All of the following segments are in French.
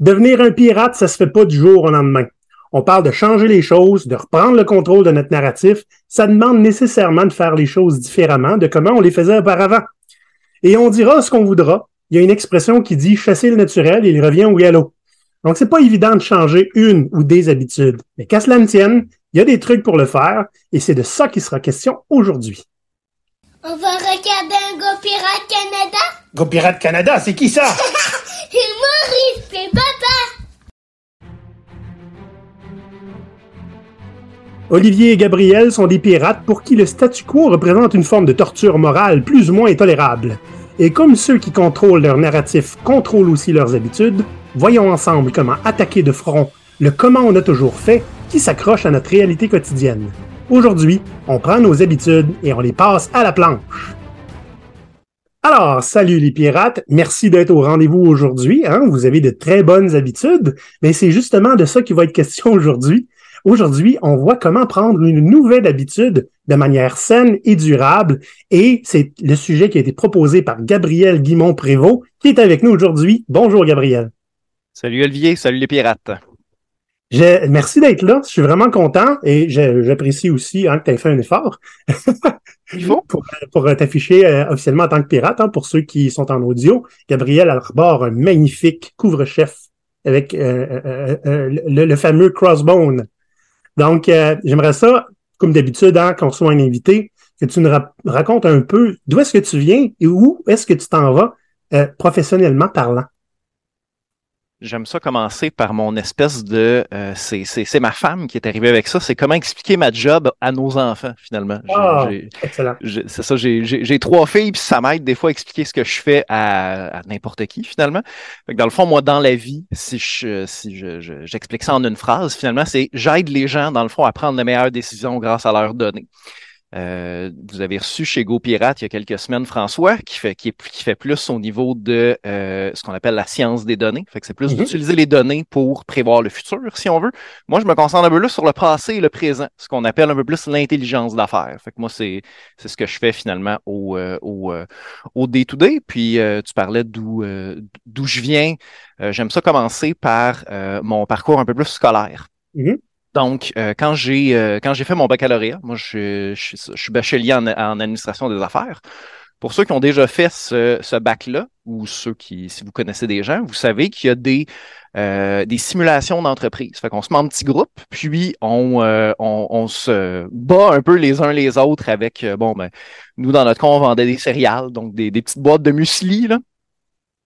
Devenir un pirate, ça se fait pas du jour au lendemain. On parle de changer les choses, de reprendre le contrôle de notre narratif. Ça demande nécessairement de faire les choses différemment de comment on les faisait auparavant. Et on dira ce qu'on voudra. Il y a une expression qui dit chasser le naturel, il revient au galop. Donc, c'est pas évident de changer une ou des habitudes. Mais qu'à cela ne tienne, il y a des trucs pour le faire et c'est de ça qui sera question aujourd'hui. On va regarder un Go Pirate Canada? Go Pirate Canada, c'est qui ça? Maurice et papa! Olivier et Gabriel sont des pirates pour qui le statu quo représente une forme de torture morale plus ou moins intolérable. Et comme ceux qui contrôlent leur narratif contrôlent aussi leurs habitudes, voyons ensemble comment attaquer de front le comment on a toujours fait qui s'accroche à notre réalité quotidienne. Aujourd'hui, on prend nos habitudes et on les passe à la planche. Alors, salut les pirates, merci d'être au rendez-vous aujourd'hui. Hein? Vous avez de très bonnes habitudes, mais c'est justement de ça qui va être question aujourd'hui. Aujourd'hui, on voit comment prendre une nouvelle habitude de manière saine et durable, et c'est le sujet qui a été proposé par Gabriel Guimont-Prévost, qui est avec nous aujourd'hui. Bonjour Gabriel. Salut Olivier, salut les pirates. merci d'être là. Je suis vraiment content et j'apprécie aussi hein, que tu aies fait un effort pour, pour t'afficher euh, officiellement en tant que pirate. Hein, pour ceux qui sont en audio, Gabriel arbore un magnifique couvre-chef avec euh, euh, le, fameux crossbone. Donc, j'aimerais ça, comme d'habitude, hein, qu'on soit un invité, que tu nous racontes un peu d'où est-ce que tu viens et où est-ce que tu t'en vas professionnellement parlant. J'aime ça commencer par mon espèce de euh, c'est ma femme qui est arrivée avec ça. C'est comment expliquer ma job à nos enfants, finalement. Ah, excellent. C'est ça, j'ai trois filles, puis ça m'aide des fois à expliquer ce que je fais à, n'importe qui, finalement. dans le fond, moi, dans la vie, si je si j'explique ça en une phrase, finalement, c'est j'aide les gens, dans le fond, à prendre les meilleures décisions grâce à leurs données. Euh, vous avez reçu chez GoPirate il y a quelques semaines François, qui fait, qui, est, qui fait plus au niveau de euh, ce qu'on appelle la science des données. Fait que c'est plus mhm. d'utiliser les données pour prévoir le futur, si on veut. Moi, je me concentre un peu là sur le passé et le présent, ce qu'on appelle un peu plus l'intelligence d'affaires. Fait que moi, c'est, c'est ce que je fais finalement au, euh, au, au day-to-day. Puis tu parlais d'où, d'où je viens. j'aime ça commencer par mon parcours un peu plus scolaire. Mhm. Donc, euh, quand j'ai euh, quand j'ai fait mon baccalauréat, moi je, suis bachelier en, administration des affaires. Pour ceux qui ont déjà fait ce, bac-là, ou ceux qui, si vous connaissez des gens, vous savez qu'il y a des, euh, des simulations d'entreprise. Fait qu'on se met en petits groupes, puis on, on, on, se bat un peu les uns les autres avec, bon, ben, nous, dans notre cas, on vendait des céréales, donc des, des petites boîtes de muesli, là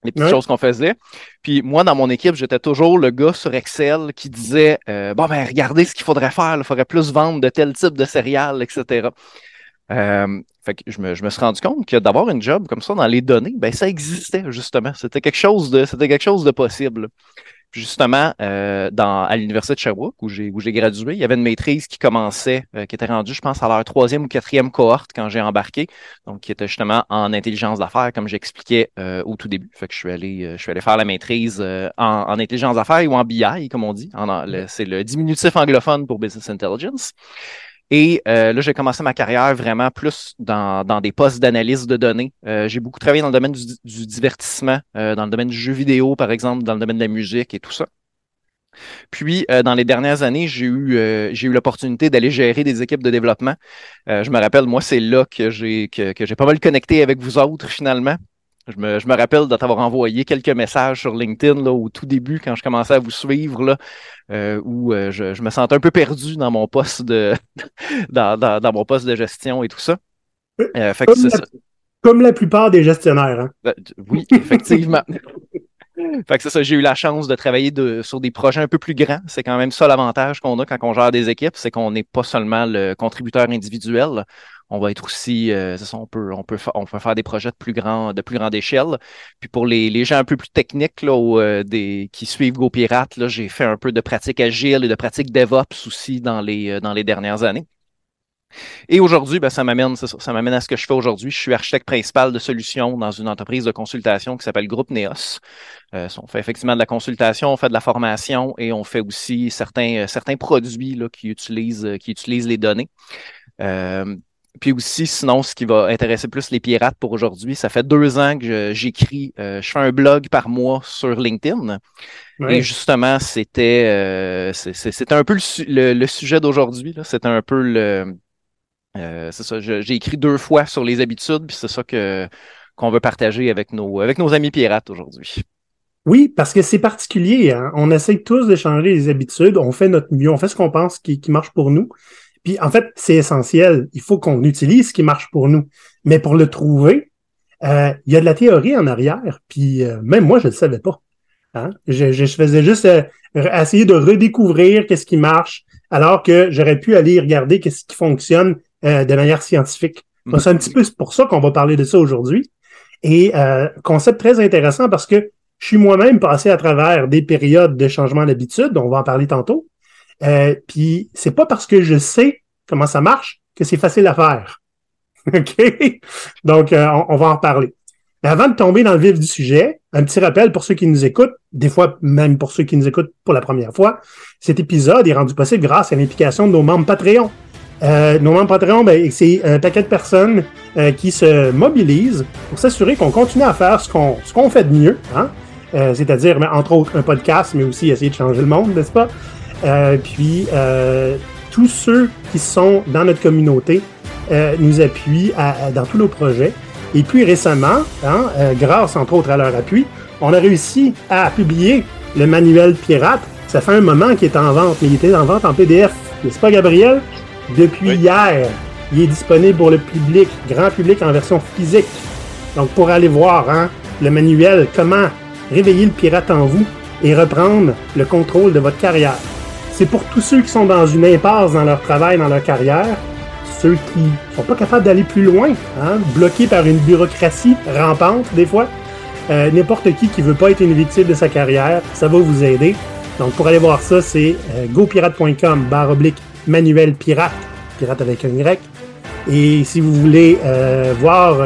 les petites choses qu'on faisait. Puis moi, dans mon équipe, j'étais toujours le gars sur Excel qui disait euh, Bon, ben, regardez ce qu'il faudrait faire, il faudrait plus vendre de tel type de céréales, etc. Euh, fait que je me, je me suis rendu compte que d'avoir une job comme ça dans les données, ben ça existait justement. C'était quelque chose de, c'était quelque chose de possible justement, euh, dans, à l'Université de Sherbrooke, où j'ai, où j'ai gradué, il y avait une maîtrise qui commençait, euh, qui était rendue, je pense, à leur troisième ou quatrième cohorte quand j'ai embarqué, donc qui était justement en intelligence d'affaires, comme j'expliquais euh, au tout début. Fait que je suis allé, je suis allé faire la maîtrise en, en, intelligence d'affaires ou en BI, comme on dit. C'est le diminutif anglophone pour Business Intelligence. Et euh, là, j'ai commencé ma carrière vraiment plus dans, dans des postes d'analyse de données. Euh, j'ai beaucoup travaillé dans le domaine du, divertissement, euh, dans le domaine du jeu vidéo, par exemple, dans le domaine de la musique et tout ça. Puis, dans les dernières années, j'ai eu, eu l'opportunité d'aller gérer des équipes de développement. je me rappelle, moi, c'est là que j'ai, que, que j'ai pas mal connecté avec vous autres, finalement. Je me, je me rappelle de t'avoir envoyé quelques messages sur LinkedIn là, au tout début quand je commençais à vous suivre, là, euh, où euh, je, je, me sentais un peu perdu dans mon poste de dans, dans, dans, mon poste de gestion et tout ça. Euh, fait comme, la, comme, la, plupart des gestionnaires. Hein? Ben, oui, effectivement. fait que c'est ça, j'ai eu la chance de travailler de, sur des projets un peu plus grands. C'est quand même ça l'avantage qu'on a quand on gère des équipes, c'est qu'on n'est pas seulement le contributeur individuel, on va être aussi, euh, ça, on peut, on peut, faire des projets de plus grand, de plus grande échelle. Puis pour les, les gens un peu plus techniques euh, des, qui suivent GoPirate, là, j'ai fait un peu de pratique agile et de pratique DevOps aussi dans les, euh, dernières années. Et aujourd'hui, ben, ça m'amène, ça, à ce que je fais aujourd'hui. Je suis architecte principal de solutions dans une entreprise de consultation qui s'appelle Groupe Neos. On fait effectivement de la consultation, on fait de la formation et on fait aussi certains, produits qui utilisent, les données. Puis aussi, sinon, ce qui va intéresser plus les pirates pour aujourd'hui, ça fait deux ans que j'écris, je, fais un blog par mois sur LinkedIn. Et justement, c'était c'était un peu le, le, sujet d'aujourd'hui. C'était un peu le c'est ça. J'ai écrit deux fois sur les habitudes, puis c'est ça que qu'on veut partager avec nos avec nos amis pirates aujourd'hui. Oui, parce que c'est particulier. Hein? On essaie tous de changer les habitudes. On fait notre mieux. On fait ce qu'on pense qui, qui, marche pour nous. Puis en fait, c'est essentiel. Il faut qu'on utilise ce qui marche pour nous. Mais pour le trouver, euh, il y a de la théorie en arrière. Puis euh, même moi, je ne le savais pas. Hein? Je, je, faisais juste euh, essayer de redécouvrir qu'est-ce qui marche, alors que j'aurais pu aller regarder qu'est-ce qui fonctionne de manière scientifique. Donc, c'est un petit peu pour ça qu'on va parler de ça aujourd'hui. Et concept très intéressant parce que je suis moi-même passé à travers des périodes de changement d'habitude, on va en parler tantôt. Euh, puis c'est pas parce que je sais comment ça marche que c'est facile à faire. OK? Donc, euh, on, va en reparler. Mais avant de tomber dans le vif du sujet, un petit rappel pour ceux qui nous écoutent, des fois même pour ceux qui nous écoutent pour la première fois, cet épisode est rendu possible grâce à l'implication de nos membres Patreon. Euh, nos membres Patreon, ben, c'est un paquet de personnes euh, qui se mobilisent pour s'assurer qu'on continue à faire ce qu'on qu'on fait de mieux, hein? Euh, c'est-à-dire, entre autres, un podcast, mais aussi essayer de changer le monde, n'est-ce pas? Euh, puis, euh, tous ceux qui sont dans notre communauté nous appuient dans tous nos projets. Et puis récemment, hein, grâce entre autres à leur appui, on a réussi à publier le manuel pirate. Ça fait un moment qu'il est en vente, mais il était en vente en PDF. N'est-ce pas, Gabriel? Depuis hier, il est disponible pour le public, grand public en version physique. Donc, pour aller voir hein, le manuel, comment réveiller le pirate en vous et reprendre le contrôle de votre carrière. C'est pour tous ceux qui sont dans une impasse dans leur travail, dans leur carrière, ceux qui sont pas capables d'aller plus loin, hein, bloqués par une bureaucratie rampante des fois. Euh, n'importe qui qui veut pas être une victime de sa carrière, ça va vous aider. Donc pour aller voir ça, c'est euh, gopirate.com barre oblique manuel pirate, pirate avec un Y. Et si vous voulez euh, voir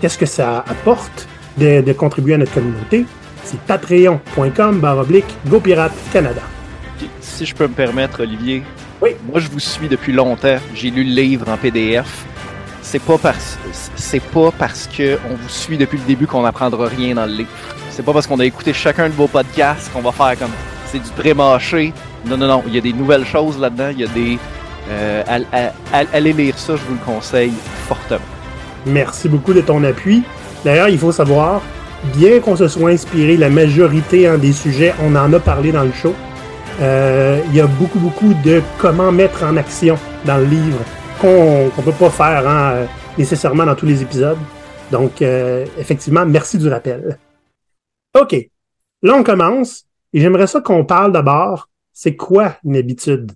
qu'est-ce que ça apporte de, de contribuer à notre communauté, c'est patreon.com baroblique GoPirate Canada. Si je peux me permettre, Olivier. Oui. Moi, je vous suis depuis longtemps. J'ai lu le livre en PDF. C'est pas parce c'est pas parce que on vous suit depuis le début qu'on n'apprendra rien dans le livre. C'est pas parce qu'on a écouté chacun de vos podcasts qu'on va faire comme c'est du pré-mâché. Non, non, non. Il y a des nouvelles choses là-dedans. Il y a des. Euh, allez lire ça, je vous le conseille fortement. Merci beaucoup de ton appui. D'ailleurs, il faut savoir, bien qu'on se soit inspiré la majorité hein, des sujets, on en a parlé dans le show. Euh, il y a beaucoup, beaucoup de comment mettre en action dans le livre qu'on ne peut pas faire hein, nécessairement dans tous les épisodes. Donc, euh, effectivement, merci du rappel. OK. Là, on commence. Et j'aimerais ça qu'on parle d'abord, c'est quoi une habitude?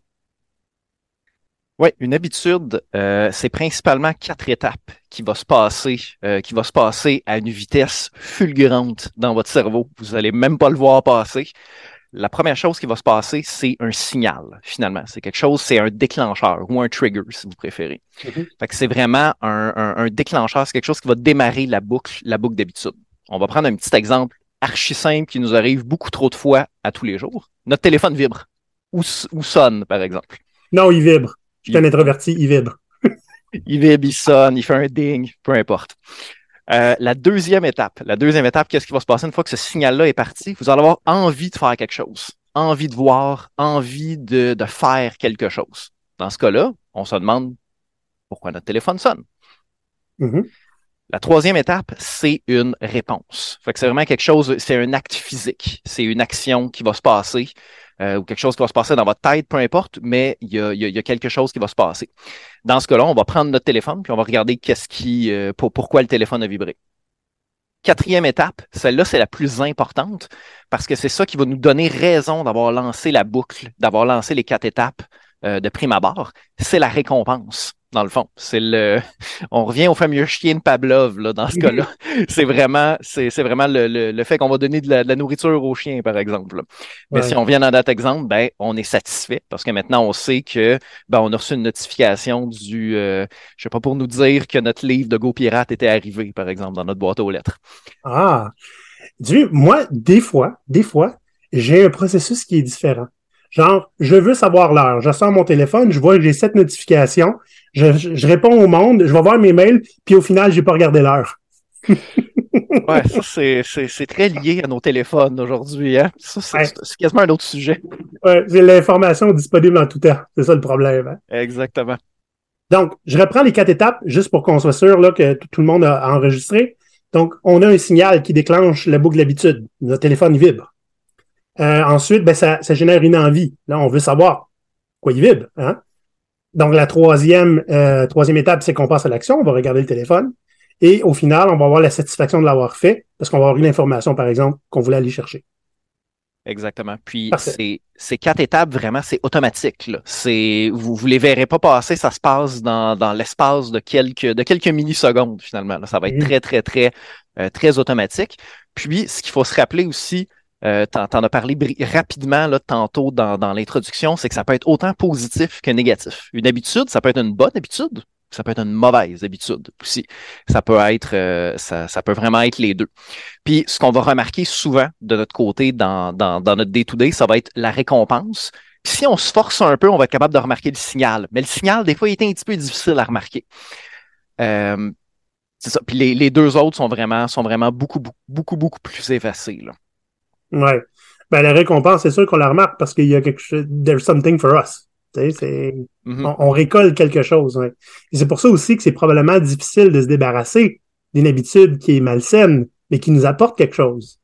Oui, une habitude, euh, c'est principalement quatre étapes qui vont se passer, euh, qui va se passer à une vitesse fulgurante dans votre cerveau. Vous allez même pas le voir passer. La première chose qui va se passer, c'est un signal, finalement. C'est quelque chose, c'est un déclencheur ou un trigger, si vous préférez. Fait que c'est vraiment un, un, déclencheur, c'est quelque chose qui va démarrer la boucle, la boucle d'habitude. On va prendre un petit exemple archi simple qui nous arrive beaucoup trop de fois à tous les jours. Notre téléphone vibre ou, ou sonne, par exemple. Non, il vibre. Je suis un introverti, il vibre. il vibre, il sonne, il fait un ding, peu importe. Euh, la deuxième étape, la deuxième étape, qu'est-ce qui va se passer une fois que ce signal-là est parti? Vous allez avoir envie de faire quelque chose, envie de voir, envie de, de faire quelque chose. Dans ce cas-là, on se demande pourquoi notre téléphone sonne. Mm-hmm. La troisième étape, c'est une réponse. Fait que c'est vraiment quelque chose, c'est un acte physique. C'est une action qui va se passer euh, ou quelque chose qui va se passer dans votre tête, peu importe, mais il y a, quelque chose qui va se passer. Dans ce cas-là, on va prendre notre téléphone puis on va regarder qu'est-ce qui, euh, pour, pourquoi le téléphone a vibré. Quatrième étape, celle-là, c'est la plus importante parce que c'est ça qui va nous donner raison d'avoir lancé la boucle, d'avoir lancé les quatre étapes euh, de prime abord. C'est la récompense dans le fond. C'est le, on revient au fameux chien de Pavlov là, dans ce cas-là. c'est vraiment, c'est, c'est vraiment le, le, fait qu'on va donner de la, nourriture aux chiens, par exemple. Mais si on vient dans notre exemple, ben on est satisfait parce que maintenant on sait que ben on a reçu une notification du, euh, je sais pas pour nous dire que notre livre de Go Pirate était arrivé, par exemple, dans notre boîte aux lettres. Ah, du, moi, des fois, des fois, j'ai un processus qui est différent. Genre, je veux savoir l'heure. Je sors mon téléphone, je vois que j'ai cette notification. Je, je- je réponds au monde, je vais voir mes mails, puis au final, j'ai pas regardé l'heure. Ouais, ça, c'est, c'est, c'est très lié à nos téléphones aujourd'hui, hein. Ça, c'est, Ouais. c'est quasiment un autre sujet. Ouais, j'ai l'information disponible en tout temps. C'est ça le problème. hein. Exactement. Donc, je reprends les quatre étapes juste pour qu'on soit sûr là, que tout le monde a enregistré. Donc, on a un signal qui déclenche la boucle d'habitude. Notre téléphone vibre. Euh, ensuite, ben, ça, ça génère une envie. Là, on veut savoir quoi il vibre. Hein? Donc, la troisième, euh, troisième étape, c'est qu'on passe à l'action. On va regarder le téléphone. Et au final, on va avoir la satisfaction de l'avoir fait parce qu'on va avoir une information, par exemple, qu'on voulait aller chercher. Exactement. Puis ces, ces quatre étapes, vraiment, c'est automatique. Là. C'est, vous vous les verrez pas passer, ça se passe dans, dans l'espace de quelques, de quelques millisecondes, finalement. là. Ça va être Mhm. très, très, très, euh, très automatique. Puis, ce qu'il faut se rappeler aussi, euh, t'en, as parlé rapidement là, tantôt dans, l'introduction, c'est que ça peut être autant positif que négatif. Une habitude, ça peut être une bonne habitude, ça peut être une mauvaise habitude aussi. Ça peut être, euh, ça, peut vraiment être les deux. Puis ce qu'on va remarquer souvent de notre côté dans, notre day-to-day, ça va être la récompense. Puis si on se force un peu, on va être capable de remarquer le signal. Mais le signal, des fois, il est un petit peu difficile à remarquer. Euh, c'est ça. Puis les, deux autres sont vraiment, sont vraiment beaucoup, beaucoup, beaucoup, beaucoup plus effacés. Ouais. Ben, la récompense, c'est sûr qu'on la remarque parce qu'il y a quelque chose, there's something for us. Mhm. on, on récolte quelque chose. ouais. Et c'est pour ça aussi que c'est probablement difficile de se débarrasser d'une habitude qui est malsaine, mais qui nous apporte quelque chose.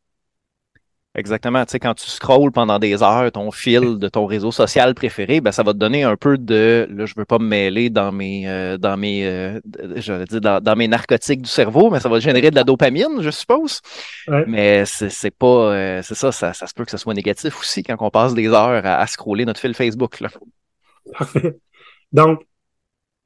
Exactement. Tu sais, quand tu scrolles pendant des heures ton fil de ton réseau social préféré, ben, ça va te donner un peu de, là, je veux pas me mêler dans mes, euh, dans mes, euh, dire dans, dans mes narcotiques du cerveau, mais ça va générer de la dopamine, je suppose. Ouais. Mais c'est pas, euh, c'est ça, ça, ça se peut que ce soit négatif aussi quand on passe des heures à, à scroller notre fil Facebook, là. Parfait. Donc,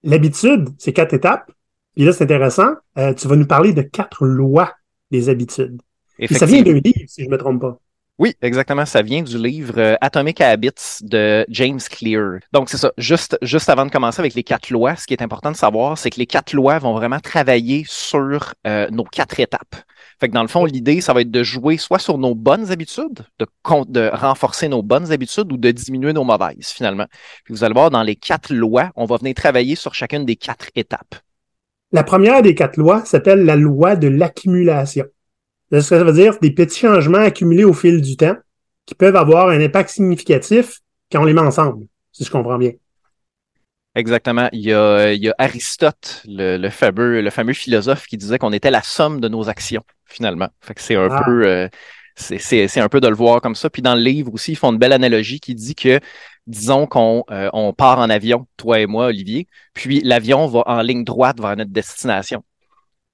l'habitude, c'est quatre étapes. Puis là, c'est intéressant. Tu vas nous parler de quatre lois des habitudes. Et ça vient d'un livre, si je me trompe pas. Oui, exactement. Ça vient du livre euh, Atomic Habits de James Clear. Donc, c'est ça. Juste, juste avant de commencer avec les quatre lois, ce qui est important de savoir, c'est que les quatre lois vont vraiment travailler sur euh, nos quatre étapes. Fait que dans le fond, l'idée, ça va être de jouer soit sur nos bonnes habitudes, de renforcer nos bonnes habitudes ou de diminuer nos mauvaises, finalement. Puis vous allez voir, dans les quatre lois, on va venir travailler sur chacune des quatre étapes. La première des quatre lois s'appelle la loi de l'accumulation. Ce que ça veut dire, c'est des petits changements accumulés au fil du temps qui peuvent avoir un impact significatif quand on les met ensemble, si je comprends bien. Exactement. Il y a, il y a Aristote, le, le fameux, le fameux philosophe, qui disait qu'on était la somme de nos actions, finalement. Fait que c'est un Ah. peu, euh, c'est, c'est, c'est un peu de le voir comme ça. Puis dans le livre aussi, ils font une belle analogie qui dit que, disons qu'on euh, on part en avion, toi et moi, Olivier, puis l'avion va en ligne droite vers notre destination.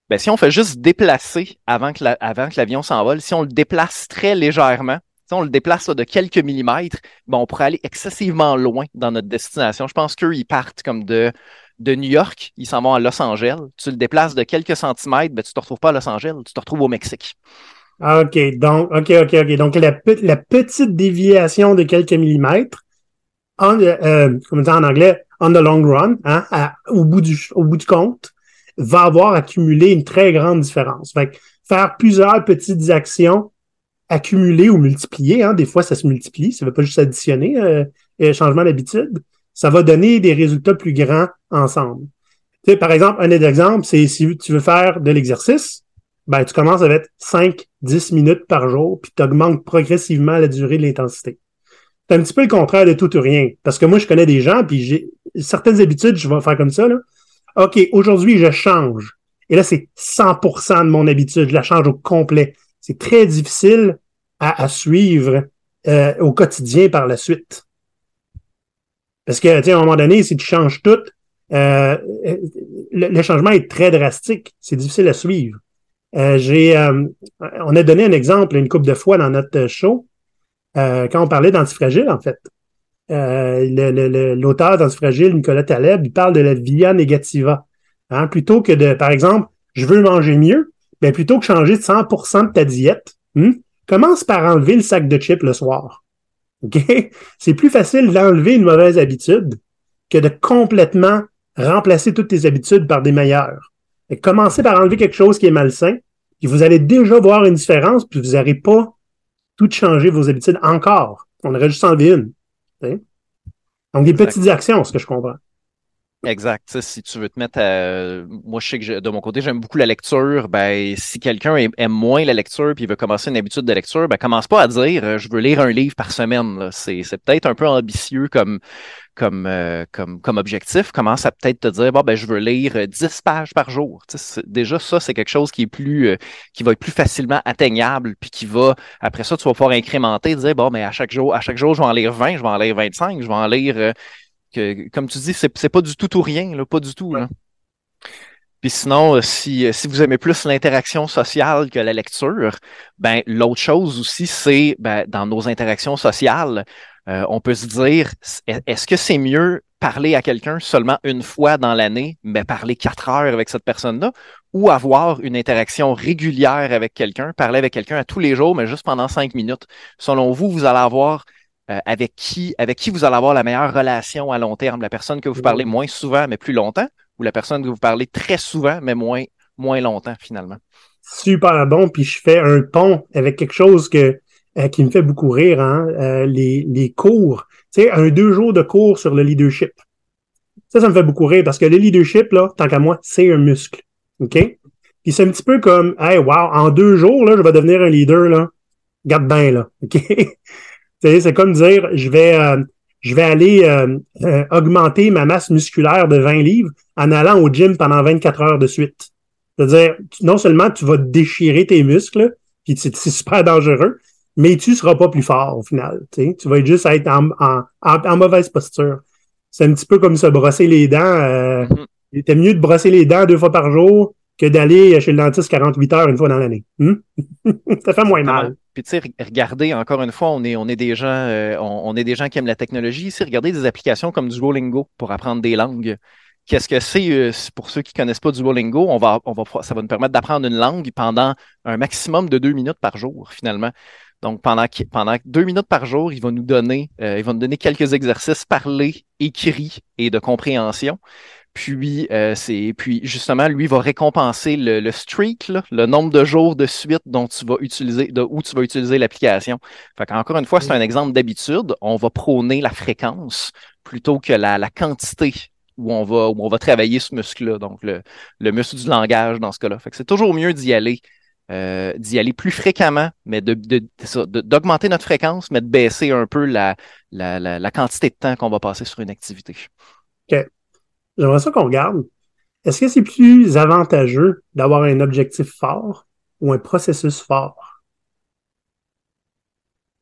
Ben, si on fait juste déplacer avant que, la- avant que l'avion s'envole, si on le déplace très légèrement, si on le déplace là, de quelques millimètres, ben, on pourrait aller excessivement loin dans notre destination. Je pense qu'eux, ils partent comme de, de New York, ils s'en vont à Los Angeles. Tu le déplaces de quelques centimètres, ben, tu te retrouves pas à Los Angeles, tu te retrouves au Mexique. Ah, OK, donc, OK, OK, OK. Donc, la, pe- la petite déviation de quelques millimètres, en, euh, comme on dit en anglais, on the long run, hein, au, bout du, au bout du compte, va avoir accumulé une très grande différence. Fait que faire plusieurs petites actions accumulées ou multipliées, hein, des fois ça se multiplie, ça ne veut pas juste additionner, euh, euh, changement d'habitude, ça va donner des résultats plus grands ensemble. Tu sais, par exemple, un des exemples, c'est si tu veux faire de l'exercice, ben, tu commences avec 5-10 minutes par jour, puis tu augmentes progressivement la durée de l'intensité. C'est un petit peu le contraire de tout ou rien. Parce que moi, je connais des gens, puis j'ai certaines habitudes, je vais faire comme ça. Là. OK, aujourd'hui, je change. Et là, c'est 100% de mon habitude. Je la change au complet. C'est très difficile à, à suivre euh, au quotidien par la suite. Parce que, tu à un moment donné, si tu changes tout, euh, le, le changement est très drastique. C'est difficile à suivre. Euh, j'ai, euh, on a donné un exemple une couple de fois dans notre show euh, quand on parlait d'antifragile, en fait. Euh, le- le- le- L'auteur d'antifragile, Nicolas Taleb, il parle de la via negativa. Hein, plutôt que de, par exemple, je veux manger mieux, ben plutôt que changer de 100% de ta diète, hmm, commence par enlever le sac de chips le soir. C'est plus facile d'enlever une mauvaise habitude que de complètement remplacer toutes tes habitudes par des meilleures. Commencez par enlever quelque chose qui est malsain, puis vous allez déjà voir une différence, puis vous n'aurez pas tout changer vos habitudes encore. On aurait juste enlevé une. Donc, des petites actions, ce que je comprends. Exact. si tu veux te mettre à... Moi, je sais que de mon côté, j'aime beaucoup la lecture. Ben, si quelqu'un aime moins la lecture puis veut commencer une habitude de lecture, ben, commence pas à dire euh, je veux lire un livre par semaine. C'est, peut-être un peu ambitieux comme, comme, euh, comme, comme objectif. Commence à peut-être te dire bon, ben, je veux lire 10 pages par jour. déjà, ça, c'est quelque chose qui est plus euh, qui va être plus facilement atteignable, puis qui va, après ça, tu vas pouvoir incrémenter, dire bon, mais à chaque jour, à chaque jour, je vais en lire 20, je vais en lire 25, je vais en lire comme tu dis, c'est pas du tout ou rien, pas du tout. Puis sinon, euh, si, euh, si vous aimez plus l'interaction sociale que la lecture, ben l'autre chose aussi, c'est ben, dans nos interactions sociales, euh, on peut se dire, est-ce que c'est mieux parler à quelqu'un seulement une fois dans l'année, mais parler quatre heures avec cette personne-là, ou avoir une interaction régulière avec quelqu'un, parler avec quelqu'un à tous les jours, mais juste pendant cinq minutes? Selon vous, vous allez avoir euh, avec qui avec qui vous allez avoir la meilleure relation à long terme, la personne que vous parlez moins souvent mais plus longtemps, ou la personne que vous parlez très souvent mais moins moins longtemps finalement? Super bon, puis je fais un pont avec quelque chose que euh, qui me fait beaucoup rire, hein, euh, les, les cours. Tu sais, un deux jours de cours sur le leadership. Ça, ça me fait beaucoup rire parce que le leadership, là, tant qu'à moi, c'est un muscle. OK? Puis c'est un petit peu comme, hey, wow, en deux jours, là, je vais devenir un leader, là. Garde bien, là. OK? C'est comme dire, je vais, euh, je vais aller euh, euh, augmenter ma masse musculaire de 20 livres en allant au gym pendant 24 heures de suite. C'est-à-dire, non seulement tu vas déchirer tes muscles, puis c'est super dangereux, mais tu seras pas plus fort au final. Tu vas juste être en, en, en, mauvaise posture. C'est un petit peu comme se brosser les dents. Il était mieux de brosser les dents deux fois par jour que d'aller chez le dentiste 48 heures une fois dans l'année. Hmm? ça fait moins mal. Puis tu sais, regardez, encore une fois, on est, on est des gens, euh, on, est des gens qui aiment la technologie. Ici, regardez des applications comme Duolingo pour apprendre des langues. Qu'est-ce que c'est euh, pour ceux qui connaissent pas Duolingo? On va, on va, ça va nous permettre d'apprendre une langue pendant un maximum de deux minutes par jour, finalement. Donc, pendant, pendant deux minutes par jour, il va nous donner, euh, il va nous donner quelques exercices parlés, écrits et de compréhension. Puis, euh, c'est, puis justement, lui va récompenser le, le streak, le nombre de jours de suite dont tu vas utiliser, de où tu vas utiliser l'application. Fait encore une fois, c'est un exemple d'habitude. On va prôner la fréquence plutôt que la, la quantité où on va, où on va travailler ce muscle-là, donc le, le muscle du langage dans ce cas-là. Fait que c'est toujours mieux d'y aller, euh, d'y aller plus fréquemment, mais de, d'augmenter notre fréquence, mais de baisser un peu la, la, la, la quantité de temps qu'on va passer sur une activité. OK. J'aimerais ça qu'on regarde. Est-ce que c'est plus avantageux d'avoir un objectif fort ou un processus fort?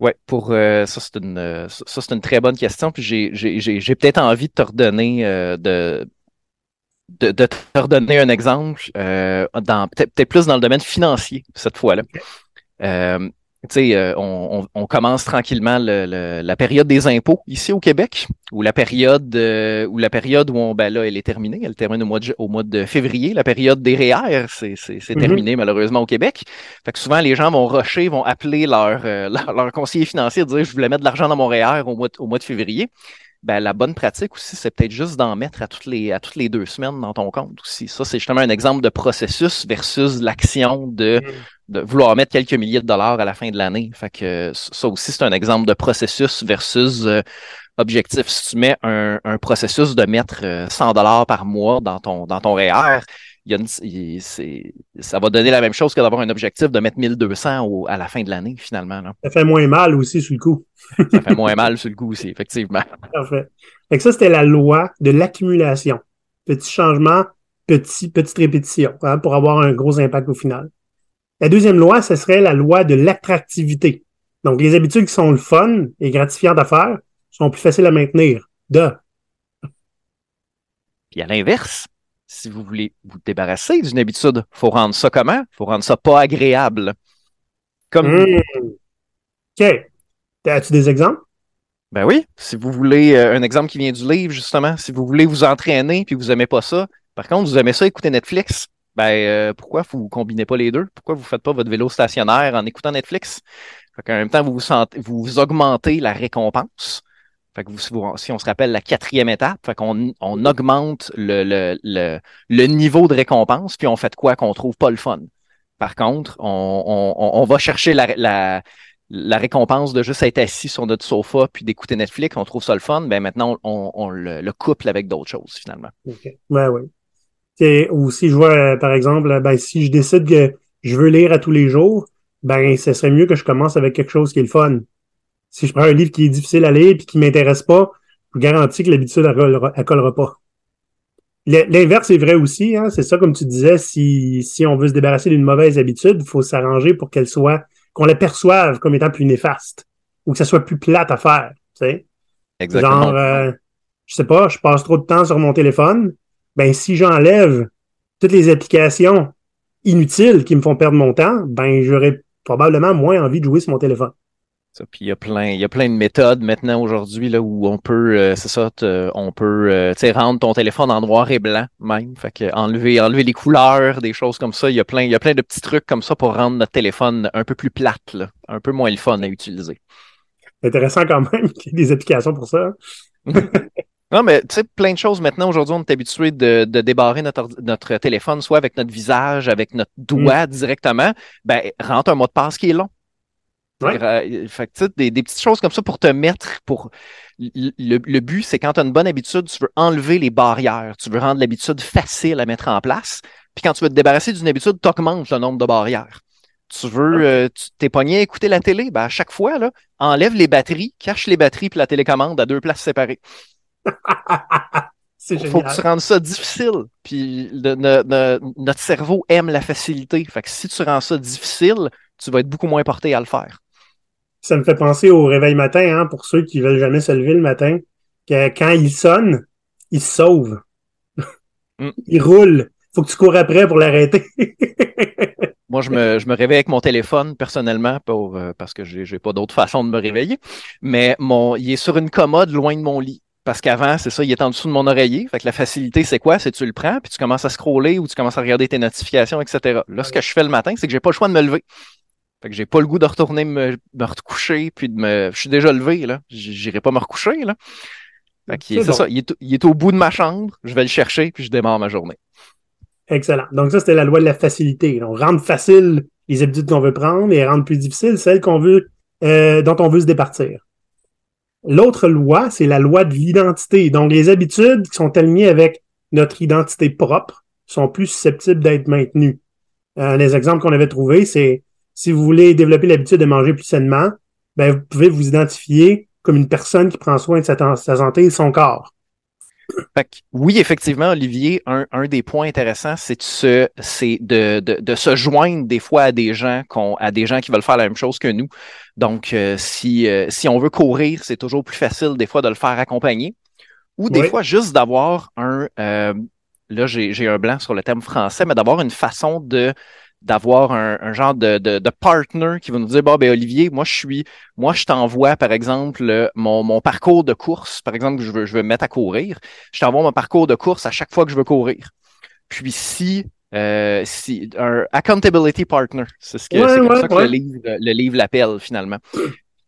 Oui, pour euh, ça, c'est une euh, ça, c'est une très bonne question. Puis j'ai, peut-être envie de te redonner euh, de, de, te redonner un exemple dans peut-être, plus dans le domaine financier cette fois-là sais, euh, on, on, commence tranquillement le, la période des impôts ici au Québec, ou la période euh, ou la période où on, ben là, elle est terminée, elle termine au mois de, au mois de février. La période des REER, c'est, c'est, c'est mm-hmm. terminé malheureusement au Québec. Fait que souvent les gens vont rusher, vont appeler leur, euh, leur, conseiller financier, dire je voulais mettre de l'argent dans mon REER au mois, au mois de février. Ben, la bonne pratique aussi, c'est peut-être juste d'en mettre à toutes les à toutes les deux semaines dans ton compte aussi. Ça, c'est justement un exemple de processus versus l'action de mm de vouloir mettre quelques milliers de dollars à la fin de l'année. Fait que ça aussi, c'est un exemple de processus versus euh, objectif. Si tu mets un, un processus de mettre 100 euh, dollars par mois dans ton dans ton REER, il y a une, ça va donner la même chose que d'avoir un objectif de mettre 1200 au, à la fin de l'année, finalement. Là. Ça fait moins mal aussi sur le coup. ça fait moins mal sur le coup aussi, effectivement. Parfait. Fait que ça, c'était la loi de l'accumulation. Petit changement, petit, petite répétition, hein, pour avoir un gros impact au final. La deuxième loi, ce serait la loi de l'attractivité. Donc, les habitudes qui sont le fun et gratifiantes à faire sont plus faciles à maintenir. De. Puis à l'inverse, si vous voulez vous débarrasser d'une habitude, faut rendre ça comment? faut rendre ça pas agréable. Comme. Mmh. OK. As-tu des exemples? Ben oui. Si vous voulez euh, un exemple qui vient du livre, justement, si vous voulez vous entraîner puis vous aimez pas ça, par contre, vous aimez ça écouter Netflix, ben euh, pourquoi vous combinez pas les deux? Pourquoi vous faites pas votre vélo stationnaire en écoutant Netflix? Fait en même temps, vous vous, sentez, vous augmentez la récompense. Fait que vous, si on se rappelle la quatrième étape, fait qu'on on augmente le, le, le, le, niveau de récompense, puis on fait quoi qu'on trouve pas le fun. Par contre, on, on, on va chercher la, la, la récompense de juste être assis sur notre sofa puis d'écouter Netflix, on trouve ça le fun, ben maintenant on, on le, le, couple avec d'autres choses finalement. OK. Ouais, ouais. ou si je vois, euh, par exemple, ben si je décide que je veux lire à tous les jours, ben ce serait mieux que je commence avec quelque chose qui est le fun. Si je prends un livre qui est difficile à lire puis qui m'intéresse pas, je vous garantis que l'habitude elle, collera pas. L'inverse est vrai aussi, hein? c'est ça comme tu disais, si, si on veut se débarrasser d'une mauvaise habitude, il faut s'arranger pour qu'elle soit qu'on la perçoive comme étant plus néfaste ou que ça soit plus plate à faire. Tu sais? Exactement. Genre, euh, je sais pas, je passe trop de temps sur mon téléphone. Ben, si j'enlève toutes les applications inutiles qui me font perdre mon temps, ben, j'aurais probablement moins envie de jouer sur mon téléphone. Ça, puis il y a plein, il y a plein de méthodes maintenant aujourd'hui là où on peut, euh, c'est ça, on peut, euh, rendre ton téléphone en noir et blanc même. Fait que enlever, enlever les couleurs, des choses comme ça. Il y a plein, il y a plein de petits trucs comme ça pour rendre notre téléphone un peu plus plate, là, un peu moins le fun à utiliser. Intéressant quand même qu'il y ait des applications pour ça. non, mais tu sais, plein de choses maintenant. Aujourd'hui, on est habitué de, de débarrer notre, notre téléphone, soit avec notre visage, avec notre doigt mm. directement. Ben, rentre un mot de passe qui est long. Fait des, des, petites choses comme ça pour te mettre pour le, le but, c'est quand tu as une bonne habitude, tu veux enlever les barrières, tu veux rendre l'habitude facile à mettre en place. Puis quand tu veux te débarrasser d'une habitude, tu augmentes le nombre de barrières. Tu veux, euh, t'es pogné à écouter la télé, ben à chaque fois, là, enlève les batteries, cache les batteries puis la télécommande à deux places séparées. Il faut que tu rendes ça difficile. Puis notre cerveau aime la facilité. Fait que si tu rends ça difficile, tu vas être beaucoup moins porté à le faire. Ça me fait penser au réveil matin, hein, pour ceux qui veulent jamais se lever le matin, que quand il sonne, il se sauve. Mm. il roule. Faut que tu cours après pour l'arrêter. Moi, je me, je me réveille avec mon téléphone personnellement pour, euh, parce que j'ai pas d'autre façon de me réveiller. Mais mon, il est sur une commode loin de mon lit. Parce qu'avant, c'est ça, il est en dessous de mon oreiller. Fait que la facilité, c'est quoi? C'est tu le prends, puis tu commences à scroller ou tu commences à regarder tes notifications, etc. Là, ce que je fais le matin, c'est que j'ai pas le choix de me lever. Fait que j'ai pas le goût de retourner me, me recoucher, puis de me. Je suis déjà levé, là. J'irai pas me recoucher, là. Fait que c'est ça. Il est, il est, au bout de ma chambre, je vais le chercher, puis je démarre ma journée. Excellent. Donc, ça, c'était la loi de la facilité. On rend facile les habitudes qu'on veut prendre et rendre plus difficile celles qu'on veut, euh, dont on veut se départir. L'autre loi, c'est la loi de l'identité. Donc, les habitudes qui sont alignées avec notre identité propre sont plus susceptibles d'être maintenues. Euh, les exemples qu'on avait trouvés, c'est si vous voulez développer l'habitude de manger plus sainement, ben, vous pouvez vous identifier comme une personne qui prend soin de sa, santé et de son corps. oui, effectivement, Olivier, un, des points intéressants, c'est de, de, de, se joindre des fois à des gens à des gens qui veulent faire la même chose que nous. Donc, euh, si, euh, si on veut courir, c'est toujours plus facile des fois de le faire accompagner. Ou des fois juste d'avoir un euh, là, j'ai un blanc sur le thème français, mais d'avoir une façon de d'avoir un, genre de, de, de, partner qui va nous dire bon ben Olivier moi je suis moi je t'envoie par exemple mon, mon parcours de course. Par exemple je veux je veux me mettre à courir. Je t'envoie mon parcours de course à chaque fois que je veux courir. Puis si euh, si un accountability partner c'est ce que c'est comme ça que le livre le livre l'appelle finalement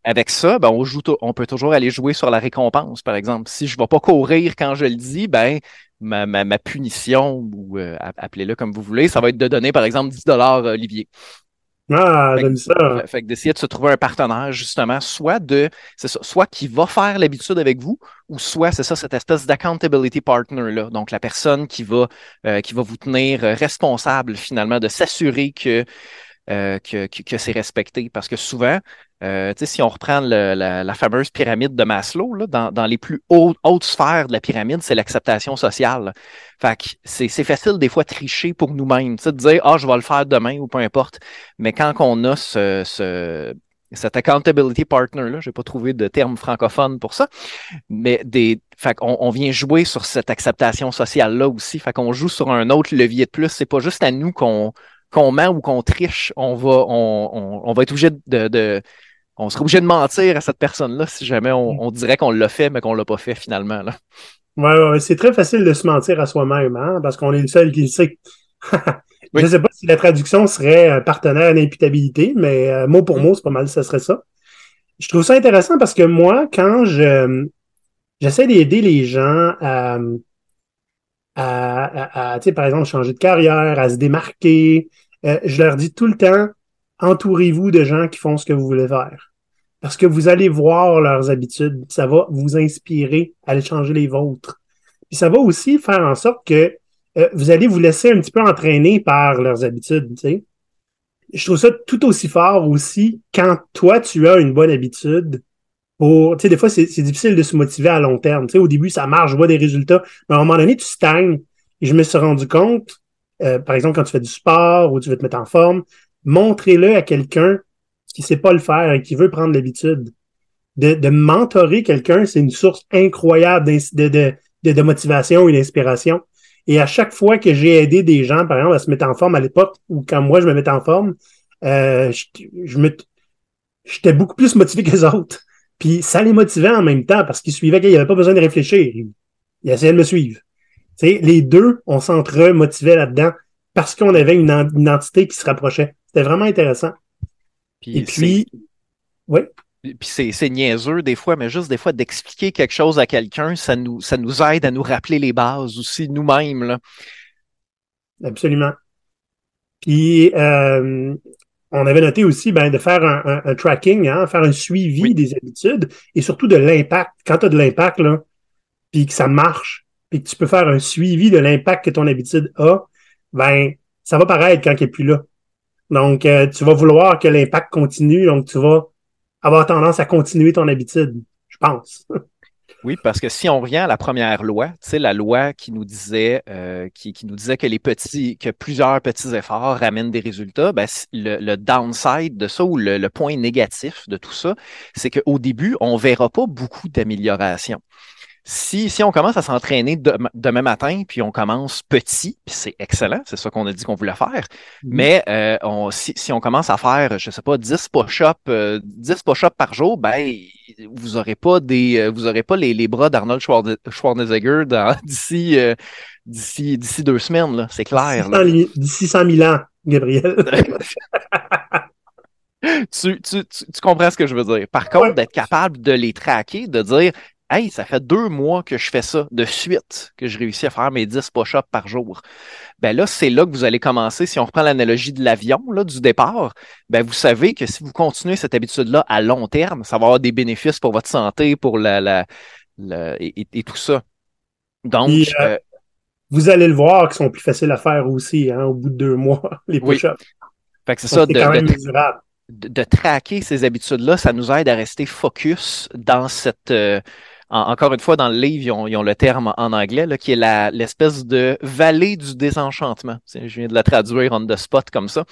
avec ça, ben, on, joue on peut toujours aller jouer sur la récompense, par exemple. Si je ne vais pas courir quand je le dis, ben, ma, ma, ma punition, ou euh, appelez-le comme vous voulez, ça va être de donner, par exemple, 10 dollars Olivier. Ah, j'aime ça. Fait que d'essayer de se trouver un partenaire, justement, soit de, c'est ça, soit qui va faire l'habitude avec vous, ou soit, c'est ça, cette espèce d'accountability partner-là. Donc, la personne qui va, euh, qui va vous tenir responsable, finalement, de s'assurer que, euh, que, que c'est respecté. Parce que souvent, euh, si on reprend la, fameuse pyramide de Maslow, là, dans, les plus hautes, hautes, sphères de la pyramide, c'est l'acceptation sociale. Fait que c'est, facile des fois tricher pour nous-mêmes, de dire ah je vais le faire demain ou peu importe. Mais quand on a ce, ce cet accountability partner là, j'ai pas trouvé de terme francophone pour ça, mais des, fait qu'on on vient jouer sur cette acceptation sociale là aussi. Fait qu'on joue sur un autre levier de plus. C'est pas juste à nous qu'on qu'on ment ou qu'on triche, on va, on, on, va être obligé de, on serait obligé de mentir à cette personne-là si jamais on, dirait qu'on l'a fait, mais qu'on l'a pas fait finalement. Là. Ouais, ouais c'est très facile de se mentir à soi-même, hein, parce qu'on est le seul qui le sait. Je ne sais pas si la traduction serait euh, partenaire d'imputabilité, mais euh, mot pour mm. mot, c'est pas mal, ça serait ça. Je trouve ça intéressant parce que moi, quand je j'essaie d'aider les gens à, à, à, par exemple, changer de carrière, à se démarquer, euh, je leur dis tout le temps, entourez-vous de gens qui font ce que vous voulez faire. Parce que vous allez voir leurs habitudes. Ça va vous inspirer à aller changer les vôtres. Puis ça va aussi faire en sorte que euh, vous allez vous laisser un petit peu entraîner par leurs habitudes. Je trouve ça tout aussi fort aussi quand toi, tu as une bonne habitude. Pour, tu sais, des fois, c'est difficile de se motiver à long terme. Tu sais, au début, ça marche, je vois des résultats. Mais à un moment donné, tu stagnes. Et je me suis rendu compte, euh, par exemple, quand tu fais du sport ou tu veux te mettre en forme, montrez-le à quelqu'un qui sait pas le faire et qui veut prendre l'habitude. De, de mentorer quelqu'un, c'est une source incroyable de, de, de, de motivation et d'inspiration. Et à chaque fois que j'ai aidé des gens, par exemple, à se mettre en forme à l'époque, ou quand moi je me mettais en forme, euh, je, je me, j'étais beaucoup plus motivé que les autres. Puis ça les motivait en même temps parce qu'ils suivaient qu'il n'y avait pas besoin de réfléchir. Ils essayaient de me suivre. sais, les deux, on s'entre-motivait là-dedans parce qu'on avait une, une, entité qui se rapprochait. C'était vraiment intéressant. Puis Et puis, oui puis c'est niaiseux des fois, mais juste des fois d'expliquer quelque chose à quelqu'un, ça nous, ça nous aide à nous rappeler les bases aussi nous-mêmes. Absolument. Puis euh, on avait noté aussi ben, de faire un, tracking, hein, faire un suivi des habitudes et surtout de l'impact. Quand tu as de l'impact, là, puis que ça marche, puis que tu peux faire un suivi de l'impact que ton habitude a, ben ça va paraître quand il n'est plus là. Donc, euh, tu vas vouloir que l'impact continue, donc tu vas avoir tendance à continuer ton habitude, je pense. Oui, parce que si on revient à la première loi, tu la loi qui nous disait, euh, qui, nous disait que les petits, que plusieurs petits efforts ramènent des résultats, ben, le, downside de ça ou le, le point négatif de tout ça, c'est qu'au début, on verra pas beaucoup d'amélioration si, si on commence à s'entraîner demain matin, puis on commence petit, puis c'est excellent, c'est ça qu'on a dit qu'on voulait faire. Mm-hmm. Mais euh, on, si, si, on commence à faire, je sais pas, 10 push-ups, euh, 10 push-ups par jour, ben vous aurez pas des, euh, vous aurez pas les, les bras d'Arnold Schwarzenegger d'ici, euh, d'ici, d'ici deux semaines, là, c'est clair. D'ici 100 000 ans, Gabriel. tu, tu, tu, comprends ce que je veux dire. Par contre, d'être capable de les traquer, de dire Hey, ça fait deux mois que je fais ça de suite, que je réussis à faire mes 10 push-ups par jour. Ben là, c'est là que vous allez commencer. Si on reprend l'analogie de l'avion, là, du départ, ben vous savez que si vous continuez cette habitude-là à long terme, ça va avoir des bénéfices pour votre santé, pour la, la, et, tout ça. Donc, euh, euh, vous allez le voir qu'ils sont plus faciles à faire aussi, hein, au bout de deux mois, les push-ups. Fait que c'est ça. De, de, traquer ces habitudes-là, ça nous aide à rester focus dans cette, euh, encore une fois, dans le livre, ils ont, le terme en anglais, là, qui est l'espèce de vallée du désenchantement. Je viens de la traduire on the spot comme ça.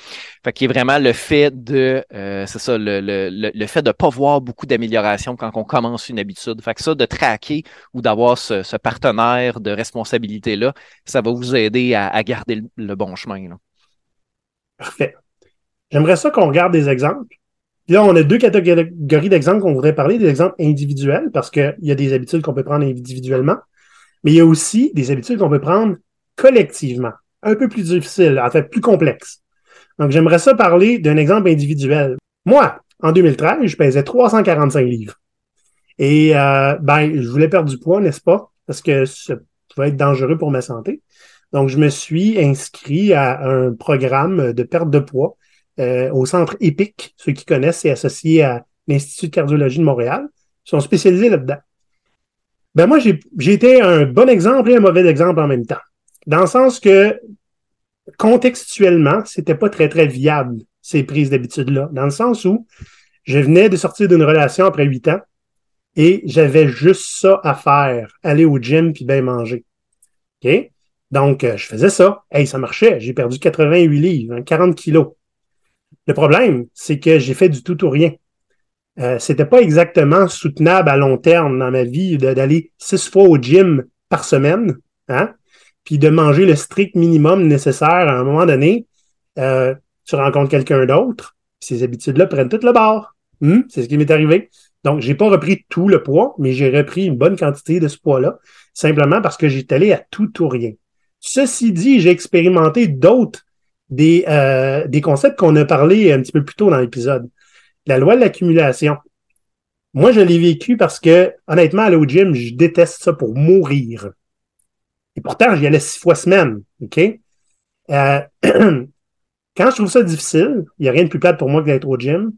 Fait qui est vraiment le fait de, euh, c'est ça, le, le, le, fait de pas voir beaucoup d'amélioration quand on commence une habitude. Fait que ça, de traquer ou d'avoir ce, ce, partenaire de responsabilité-là, ça va vous aider à, garder le, bon chemin. Là. Parfait. J'aimerais ça qu'on regarde des exemples là, on a deux catégories d'exemples qu'on voudrait parler, des exemples individuels, parce qu'il y a des habitudes qu'on peut prendre individuellement, mais il y a aussi des habitudes qu'on peut prendre collectivement, un peu plus difficiles, en fait plus complexes. Donc, j'aimerais ça parler d'un exemple individuel. Moi, en 2013, je pesais 345 livres. Et euh, ben, je voulais perdre du poids, n'est-ce pas? Parce que ça pouvait être dangereux pour ma santé. Donc, je me suis inscrit à un programme de perte de poids euh, au centre EPIC. Ceux qui connaissent, c'est associé à l'Institut de cardiologie de Montréal. Sont spécialisés là-dedans. Ben moi, j'ai été un bon exemple et un mauvais exemple en même temps. Dans le sens que contextuellement, c'était pas très, très viable, ces prises d'habitude-là. Dans le sens où je venais de sortir d'une relation après huit ans et j'avais juste ça à faire, aller au gym puis bien manger. OK? Donc, euh, je faisais ça. Hey, ça marchait. J'ai perdu 88 livres, 40 hein, kilos. Le problème, c'est que j'ai fait du tout ou rien. Euh, c'était pas exactement soutenable à long terme dans ma vie d'aller six fois au gym par semaine, hein, puis de manger le strict minimum nécessaire à un moment donné. Euh, tu rencontres quelqu'un d'autre, ces habitudes-là prennent tout le bord. Hmm, c'est ce qui m'est arrivé. Donc, j'ai pas repris tout le poids, mais j'ai repris une bonne quantité de ce poids-là, simplement parce que j'étais allé à tout ou rien. Ceci dit, j'ai expérimenté d'autres des, euh, des concepts qu'on a parlé un petit peu plus tôt dans l'épisode. La loi de l'accumulation. Moi, je l'ai vécu parce que, honnêtement, aller au gym, je déteste ça pour mourir. Et pourtant, j'y allais six fois semaine. OK? Euh, quand je trouve ça difficile, il n'y a rien de plus plate pour moi que d'être au gym.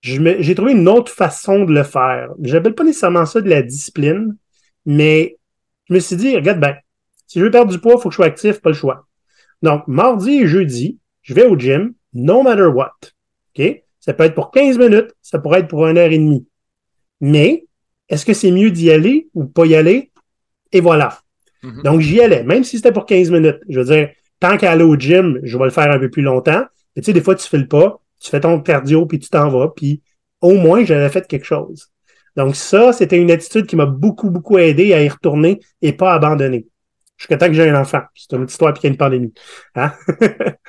J'ai trouvé une autre façon de le faire. J'appelle pas nécessairement ça de la discipline, mais je me suis dit, regarde ben, si je veux perdre du poids, il faut que je sois actif, pas le choix. Donc, mardi et jeudi, je vais au gym, no matter what. OK? Ça peut être pour 15 minutes, ça pourrait être pour une heure et demie. Mais, est-ce que c'est mieux d'y aller ou pas y aller? Et voilà. Mm-hmm. Donc, j'y allais, même si c'était pour 15 minutes. Je veux dire, tant qu'à aller au gym, je vais le faire un peu plus longtemps. Mais tu sais, des fois, tu fais le pas, tu fais ton cardio, puis tu t'en vas, puis au moins, j'avais fait quelque chose. Donc, ça, c'était une attitude qui m'a beaucoup, beaucoup aidé à y retourner et pas abandonner. Jusqu'à temps que j'ai un enfant. C'est une histoire puis qu'il y a une pandémie. Hein?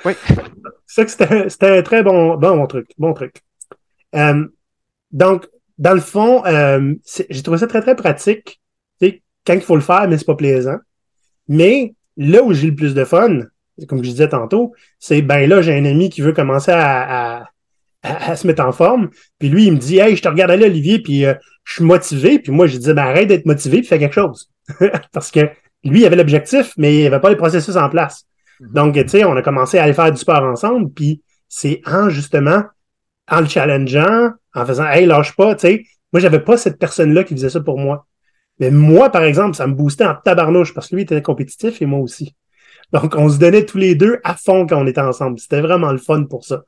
oui. Ça, c'était un très bon, bon, truc. Bon truc. Euh, donc, dans le fond, euh, j'ai trouvé ça très, très pratique. Quand il faut le faire, mais c'est pas plaisant. Mais là où j'ai le plus de fun, comme je disais tantôt, c'est ben là, j'ai un ami qui veut commencer à, à, se mettre en forme. Puis lui, il me dit Hey, je te regarde aller, Olivier, puis euh, je suis motivé. Puis moi, je dis ben arrête d'être motivé, puis fais quelque chose. Parce que lui, il avait l'objectif, mais il n'y avait pas les processus en place. Mhm. Donc, tu sais, on a commencé à aller faire du sport ensemble, puis c'est en justement, en le challengeant, en faisant Hey, lâche pas, tu sais. Moi, j'avais pas cette personne-là qui faisait ça pour moi. Mais moi, par exemple, ça me boostait en tabarnouche parce que lui était compétitif et moi aussi. Donc, on se donnait tous les deux à fond quand on était ensemble. C'était vraiment le fun pour ça.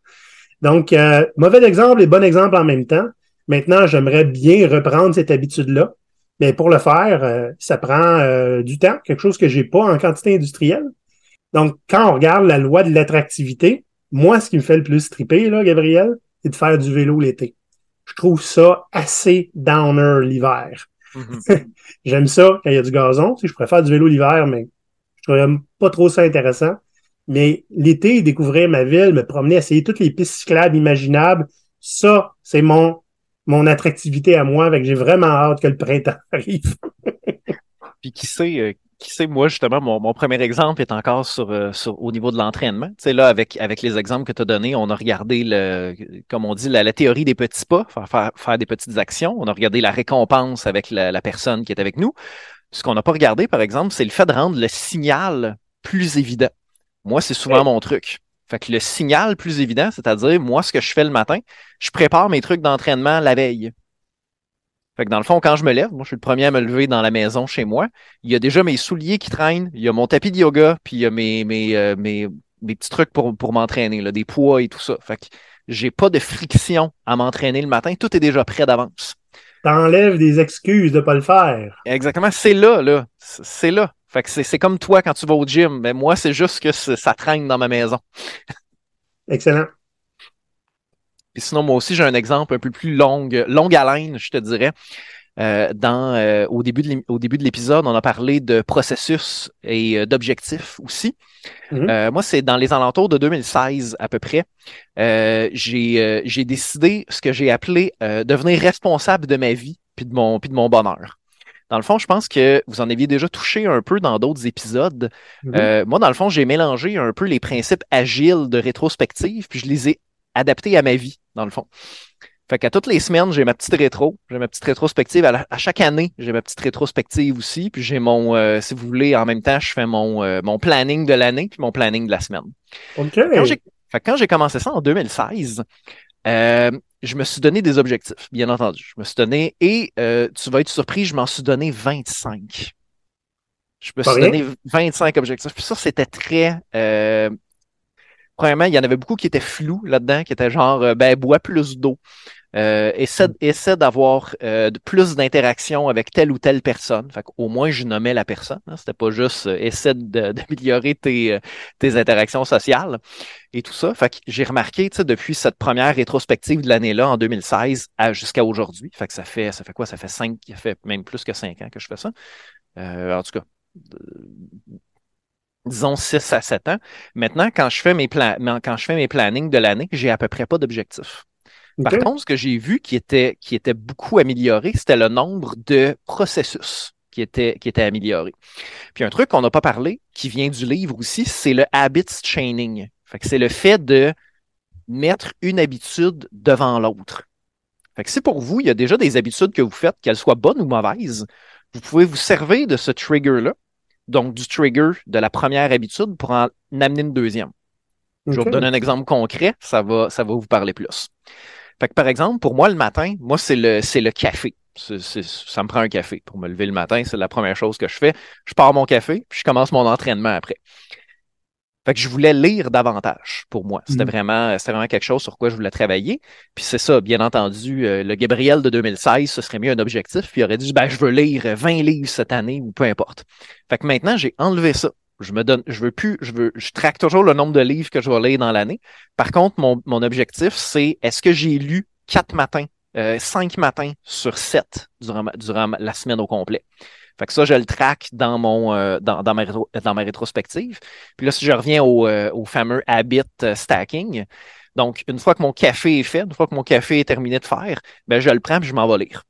Donc, euh, mauvais exemple et bon exemple en même temps. Maintenant, j'aimerais bien reprendre cette habitude-là. Mais pour le faire, euh, ça prend euh, du temps, quelque chose que j'ai pas en quantité industrielle. Donc, quand on regarde la loi de l'attractivité, moi, ce qui me fait le plus triper, là, Gabriel, c'est de faire du vélo l'été. Je trouve ça assez downer l'hiver. Mm-hmm. J'aime ça quand il y a du gazon. Tu je préfère du vélo l'hiver, mais je trouve pas trop ça intéressant. Mais l'été, découvrir ma ville, me promener, essayer toutes les pistes cyclables imaginables, ça, c'est mon, mon attractivité à moi. Avec j'ai vraiment hâte que le printemps arrive. Puis qui sait, euh, qui sait, moi, justement, mon, mon premier exemple est encore sur, euh, sur au niveau de l'entraînement. Tu sais, là, avec, avec les exemples que tu as donnés, on a regardé le, comme on dit, la, théorie des petits pas, faire, faire, faire, des petites actions. On a regardé la récompense avec la, la personne qui est avec nous. Ce qu'on n'a pas regardé, par exemple, c'est le fait de rendre le signal plus évident. Moi, c'est souvent mon truc. Fait que le signal plus évident, c'est-à-dire, moi, ce que je fais le matin, je prépare mes trucs d'entraînement la veille. Fait que dans le fond, quand je me lève, moi, je suis le premier à me lever dans la maison chez moi. Il y a déjà mes souliers qui traînent, il y a mon tapis de yoga, puis il y a mes, mes, euh, mes, mes petits trucs pour, pour m'entraîner, des poids et tout ça. Fait que j'ai pas de friction à m'entraîner le matin. Tout est déjà prêt d'avance. T'enlèves des excuses de pas le faire. Exactement. C'est là, là. C'est là. Fait que c'est comme toi quand tu vas au gym, mais moi, c'est juste que ça traîne dans ma maison. Excellent. Puis sinon, moi aussi, j'ai un exemple un peu plus long, longue haleine, je te dirais. Euh, dans, euh, au début de l'épisode, on a parlé de processus et euh, d'objectifs aussi. Mm-hmm. moi, c'est dans les alentours de 2016 à peu près. j'ai décidé ce que j'ai appelé devenir responsable de ma vie puis de mon, puis de mon bonheur. Dans le fond, je pense que vous en aviez déjà touché un peu dans d'autres épisodes. Mm-hmm. Euh, moi, dans le fond, j'ai mélangé un peu les principes agiles de rétrospective, puis je les ai adaptés à ma vie, dans le fond. Fait qu'à toutes les semaines, j'ai ma petite rétro, j'ai ma petite rétrospective. À, chaque année, j'ai ma petite rétrospective aussi. Puis j'ai mon, euh, si vous voulez, en même temps, je fais mon, euh, mon planning de l'année puis mon planning de la semaine. OK. Fait quand j'ai commencé ça en 2016, euh, je me suis donné des objectifs, bien entendu. Je me suis donné, et euh, tu vas être surpris, je m'en suis donné 25. Je me suis donné 25 objectifs. Puis ça, c'était très. Euh, premièrement, il y en avait beaucoup qui étaient flous là-dedans, qui étaient genre, euh, ben, bois plus d'eau. Euh, essaie, essaie d'avoir euh, plus d'interaction avec telle ou telle personne. Fait Au moins, je nommais la personne. Hein. C'était pas juste euh, essaie d'améliorer tes, euh, tes interactions sociales et tout ça. Fait que j'ai remarqué, depuis cette première rétrospective de l'année-là, en 2016, jusqu'à aujourd'hui. Fait que ça fait, ça fait quoi? Ça fait cinq, ça fait même plus que cinq ans que je fais ça. en tout cas, disons 6 à 7 ans. Maintenant, quand je fais mes plans, quand je fais mes plannings de l'année, j'ai à peu près pas d'objectifs. Par contre, ce que j'ai vu qui était, qui était beaucoup amélioré, c'était le nombre de processus qui était, qui était amélioré. Puis un truc qu'on n'a pas parlé, qui vient du livre aussi, c'est le habits chaining. Fait que c'est le fait de mettre une habitude devant l'autre. Fait que si pour vous, il y a déjà des habitudes que vous faites, qu'elles soient bonnes ou mauvaises, vous pouvez vous servir de ce trigger-là, donc du trigger de la première habitude pour en amener une deuxième. Je vais vous donner un exemple concret, ça va, ça va vous parler plus. Fait que par exemple, pour moi, le matin, moi, c'est le, c'est le café. C'est- c'est- ça me prend un café pour me lever le matin. C'est la première chose que je fais. Je pars mon café, puis je commence mon entraînement après. Fait que je voulais lire davantage pour moi. C'était Mhm. vraiment, c'était vraiment quelque chose sur quoi je voulais travailler. Puis c'est ça, bien entendu, euh, le Gabriel de 2016, ce serait mieux un objectif. Puis il aurait dit, ben, je veux lire 20 livres cette année ou peu importe. Fait que maintenant, j'ai enlevé ça. Je me donne, je veux plus, je veux, je traque toujours le nombre de livres que je vais lire dans l'année. Par contre, mon, mon objectif, c'est est-ce que j'ai lu quatre matins, euh, cinq matins sur sept durant, durant la semaine au complet? Fait que ça, je le traque dans mon euh, dans, dans, ma, dans ma rétrospective. Puis là, si je reviens au, euh, au fameux habit euh, stacking, donc une fois que mon café est fait, une fois que mon café est terminé de faire, ben je le prends puis je m'en vais lire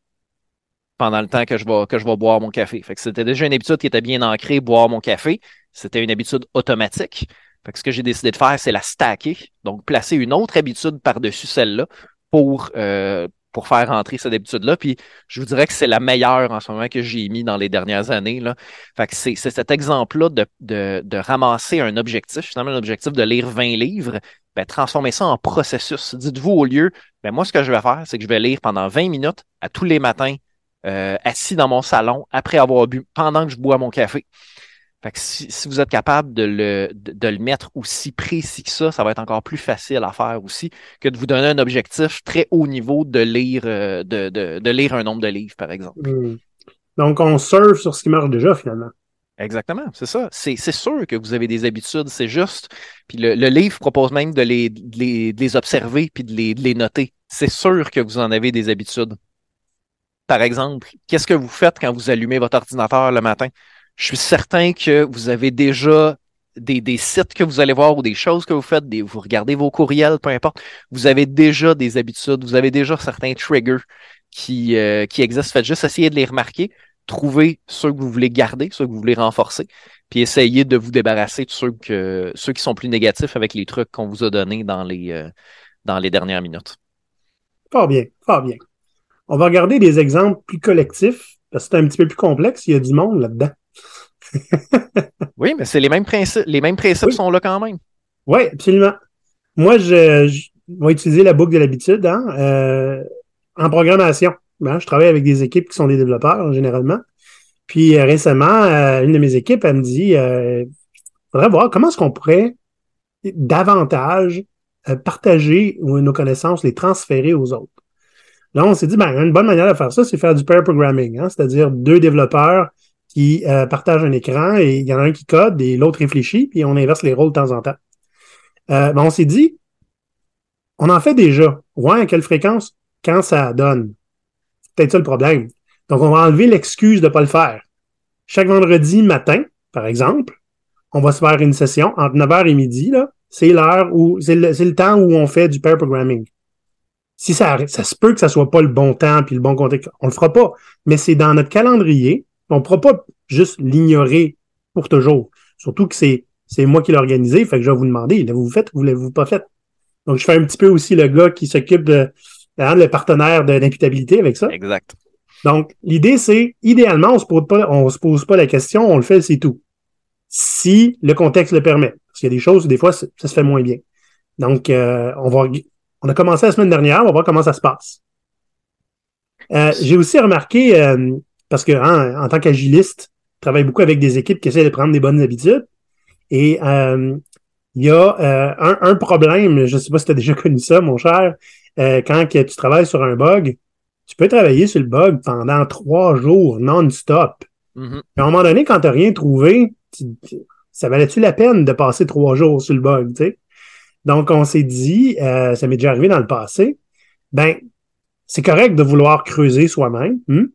pendant le temps que je vais que je vais boire mon café. Fait que c'était déjà une habitude qui était bien ancrée, boire mon café. C'était une habitude automatique. Fait que ce que j'ai décidé de faire, c'est la stacker, donc placer une autre habitude par-dessus celle-là pour euh, pour faire rentrer cette habitude-là. Puis je vous dirais que c'est la meilleure en ce moment que j'ai mis dans les dernières années. Là. Fait que c'est cet exemple-là de, de, de ramasser un objectif, finalement un objectif de lire 20 livres, ben, transformer ça en processus. Dites-vous au lieu, ben, moi ce que je vais faire, c'est que je vais lire pendant 20 minutes à tous les matins, euh, assis dans mon salon, après avoir bu, pendant que je bois mon café. Fait que si, si vous êtes capable de le, de, de le mettre aussi précis que ça, ça va être encore plus facile à faire aussi que de vous donner un objectif très haut niveau de lire, euh, de, de, de lire un nombre de livres, par exemple. Hmm. Donc, on surfe sur ce qui marche déjà, finalement. Exactement, c'est ça. C'est c'est sûr que vous avez des habitudes, c'est juste. Puis le, le livre propose même de les, de les, de les observer puis de les, de les noter. C'est sûr que vous en avez des habitudes. Par exemple, qu'est-ce que vous faites quand vous allumez votre ordinateur le matin? Je suis certain que vous avez déjà des, sites que vous allez voir ou des choses que vous faites, vous regardez vos courriels, peu importe. Vous avez déjà des habitudes, vous avez déjà certains triggers qui, euh, qui existent. Faites juste essayer de les remarquer, trouver ceux que vous voulez garder, ceux que vous voulez renforcer, puis essayez de vous débarrasser de ceux, que, ceux qui sont plus négatifs avec les trucs qu'on vous a donnés dans les, euh, dans les dernières minutes. Fort bien, fort bien. On va regarder des exemples plus collectifs, parce que c'est un petit peu plus complexe, il y a du monde là-dedans. Oui, mais c'est les mêmes principes. Les mêmes principes Oui. sont là quand même. Oui, absolument. Moi, je, je vais utiliser la boucle de l'habitude hein, euh, en programmation. Hein, je travaille avec des équipes qui sont des développeurs, généralement. Puis euh, récemment, euh, une de mes équipes, elle me dit euh, faudrait voir comment est-ce qu'on pourrait davantage partager nos connaissances, les transférer aux autres. Là, on s'est dit, ben, une bonne manière de faire ça, c'est faire du pair programming, hein, c'est-à-dire deux développeurs qui euh, partagent un écran et il y en a un qui code et l'autre réfléchit, puis on inverse les rôles de temps en temps. Euh, ben, on s'est dit, on en fait déjà. Ouais, à quelle fréquence? Quand ça donne. C'est peut-être ça le problème. Donc, on va enlever l'excuse de ne pas le faire. Chaque vendredi matin, par exemple, on va se faire une session entre 9h et midi, là. C'est l'heure où, c'est le, le temps où on fait du pair programming. Si ça, ça se peut que ça soit pas le bon temps puis le bon contexte, on le fera pas. Mais c'est dans notre calendrier. On ne pourra pas juste l'ignorer pour toujours. Surtout que c'est, c'est moi qui l'ai organisé, fait que je vais vous demander, l'avez-vous fait ou l'avez-vous pas fait? Donc, je fais un petit peu aussi le gars qui s'occupe de, hein, le partenaire de l'imputabilité avec ça. Exact. Donc, l'idée, c'est, idéalement, on se pose pas, on se pose pas la question, on le fait, c'est tout. Si le contexte le permet. Parce qu'il y a des choses où des fois, ça se fait moins bien. Donc, euh, on va, on a commencé la semaine dernière, on va voir comment ça se passe. Euh, j'ai aussi remarqué, euh, parce que hein, en tant qu'agiliste, je travaille beaucoup avec des équipes qui essaient de prendre des bonnes habitudes. Et euh, il y a euh, un, un, problème, je ne sais pas si tu as déjà connu ça, mon cher, euh, quand que tu travailles sur un bug, tu peux travailler sur le bug pendant trois jours non-stop. Mm -hmm. À un moment donné, quand tu n'as rien trouvé, tu, ça valait-tu la peine de passer trois jours sur le bug, tu sais? Donc, on s'est dit, euh, ça m'est déjà arrivé dans le passé, ben, c'est correct de vouloir creuser soi-même, hein?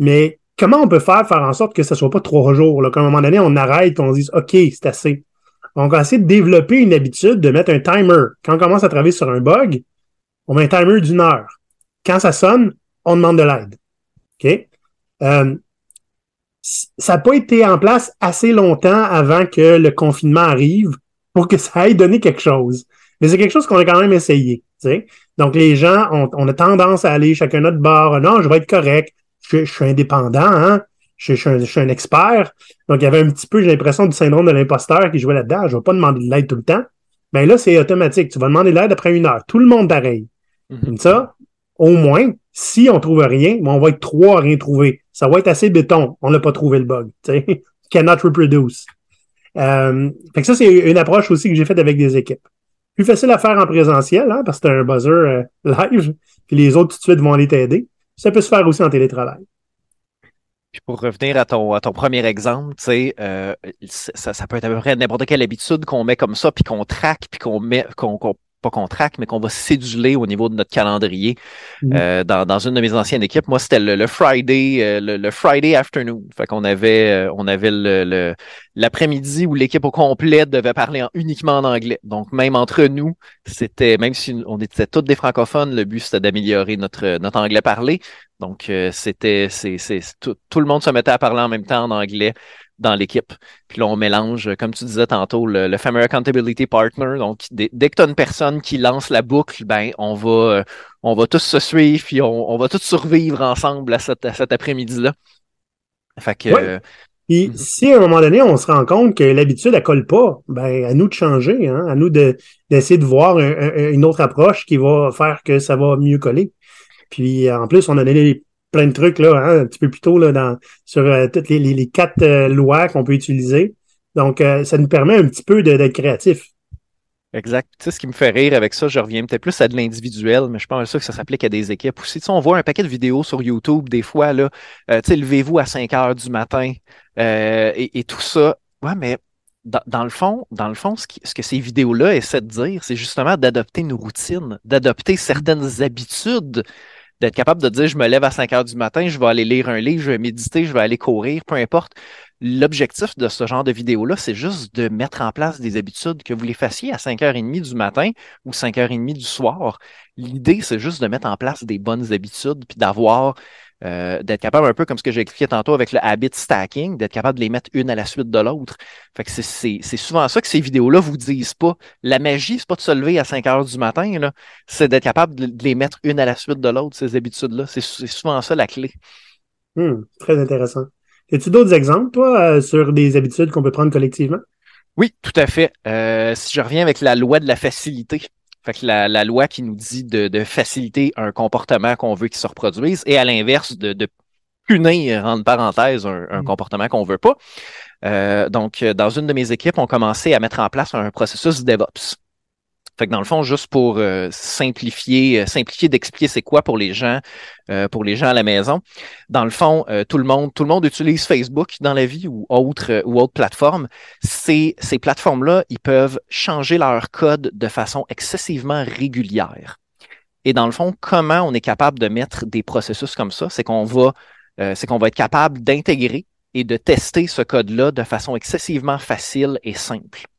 Mais comment on peut faire faire en sorte que ce soit pas trois jours, qu'à un moment donné, on arrête on dise, OK, c'est assez. On va essayer de développer une habitude de mettre un timer. Quand on commence à travailler sur un bug, on met un timer d'une heure. Quand ça sonne, on demande de l'aide. OK? Euh, ça n'a pas été en place assez longtemps avant que le confinement arrive pour que ça aille donner quelque chose. Mais c'est quelque chose qu'on a quand même essayé. Donc, les gens, ont, on a tendance à aller chacun notre bord. Non, je vais être correct. Je, je suis indépendant, hein? Je, je, je, suis un expert. Donc, il y avait un petit peu, j'ai l'impression, du syndrome de l'imposteur qui jouait là-dedans. Je ne vais pas demander de l'aide tout le temps. ben là, c'est automatique. Tu vas demander l'aide après une heure. Tout le monde pareil. Mhm. Comme ça, au moins, si on trouve rien, ben, on va être trois à rien trouver. Ça va être assez béton. On n'a pas trouvé le bug. tu sais. Cannot reproduce. Euh, fait que ça, c'est une approche aussi que j'ai faite avec des équipes. Plus facile à faire en présentiel, hein, parce que c'est un buzzer euh, live, puis les autres tout de suite vont aller t'aider. Ça peut se faire aussi en télétravail. Puis pour revenir à ton, à ton premier exemple, euh, ça, ça peut être à peu près n'importe quelle habitude qu'on met comme ça, puis qu'on traque, puis qu'on met, qu'on- pas qu'on traque, mais qu'on va céduler au niveau de notre calendrier. Mhm. Euh, dans, dans une de mes anciennes équipes, moi, c'était le, le Friday, euh, le, le Friday afternoon. Fait qu'on avait, euh, on avait le, le- l'après-midi où l'équipe au complet devait parler en- uniquement en anglais. Donc, même entre nous, c'était, même si on était tous des francophones, le but c'était d'améliorer notre, notre anglais parlé. Donc, euh, c'était, c'est, c'est, tout, tout le monde se mettait à parler en même temps en anglais dans l'équipe. Puis là, on mélange, comme tu disais tantôt, le, le fameux accountability partner. Donc, dès, dès que tu as une personne qui lance la boucle, ben, on va, euh, on va tous se suivre, puis on, on va tous survivre ensemble à, cet- à cet après-midi-là. Fait que, Ouais. euh, Puis Mhm. si à un moment donné, on se rend compte que l'habitude, elle colle pas, ben à nous de changer, hein, à nous de d'essayer de voir un- un- une autre approche qui va faire que ça va mieux coller. Puis en plus, on a donné plein de trucs là, hein, un petit peu plus tôt là, dans, sur euh, toutes les, les- quatre euh, lois qu'on peut utiliser. Donc, euh, ça nous permet un petit peu d'être créatif. Exact. Tu sais, ce qui me fait rire avec ça, je reviens peut-être plus à de l'individuel, mais je pense que ça s'applique à des équipes aussi. Tu sais, on voit un paquet de vidéos sur YouTube des fois, là, tu sais, levez-vous à 5 heures du matin et, tout ça. Ouais, mais dans, dans le fond, dans le fond, ce, ce que ces vidéos-là essaient de dire, c'est justement d'adopter nos routines, d'adopter certaines habitudes, d'être capable de dire je me lève à 5 heures du matin, je vais aller lire un livre, je vais méditer, je vais aller courir, peu importe. L'objectif de ce genre de vidéo-là, c'est juste de mettre en place des habitudes que vous les fassiez à 5h30 du matin ou 5h30 du soir. L'idée, c'est juste de mettre en place des bonnes habitudes, puis d'avoir, euh, d'être capable, un peu comme ce que j'ai expliqué tantôt avec le habit stacking, d'être capable de les mettre une à la suite de l'autre. Fait que c'est- c'est c'est souvent ça que ces vidéos-là vous disent pas. La magie, c'est pas de se lever à 5 heures du matin, là. C'est d'être capable de, les mettre une à la suite de l'autre, ces habitudes-là. C'est c'est souvent ça la clé. Hmm, très intéressant. As-tu d'autres exemples, toi, euh, sur des habitudes qu'on peut prendre collectivement? Oui, tout à fait. Euh, si je reviens avec la loi de la facilité, fait que la, la loi qui nous dit de, de faciliter un comportement qu'on veut qu'il se reproduise et à l'inverse de, de punir, entre parenthèses, un, un Mm. comportement qu'on veut pas. Euh, donc, dans une de mes équipes, on commençait à mettre en place un processus DevOps. Fait que dans le fond, juste pour euh, simplifier, euh, simplifier d'expliquer c'est quoi pour les gens, euh, pour les gens à la maison. Dans le fond, euh, tout le monde, tout le monde utilise Facebook dans la vie ou autre euh, ou autre plateforme. Ces, ces plateformes-là, ils peuvent changer leur code de façon excessivement régulière. Et dans le fond, comment on est capable de mettre des processus comme ça, c'est qu'on va, euh, c'est qu'on va être capable d'intégrer et de tester ce code-là de façon excessivement facile et simple.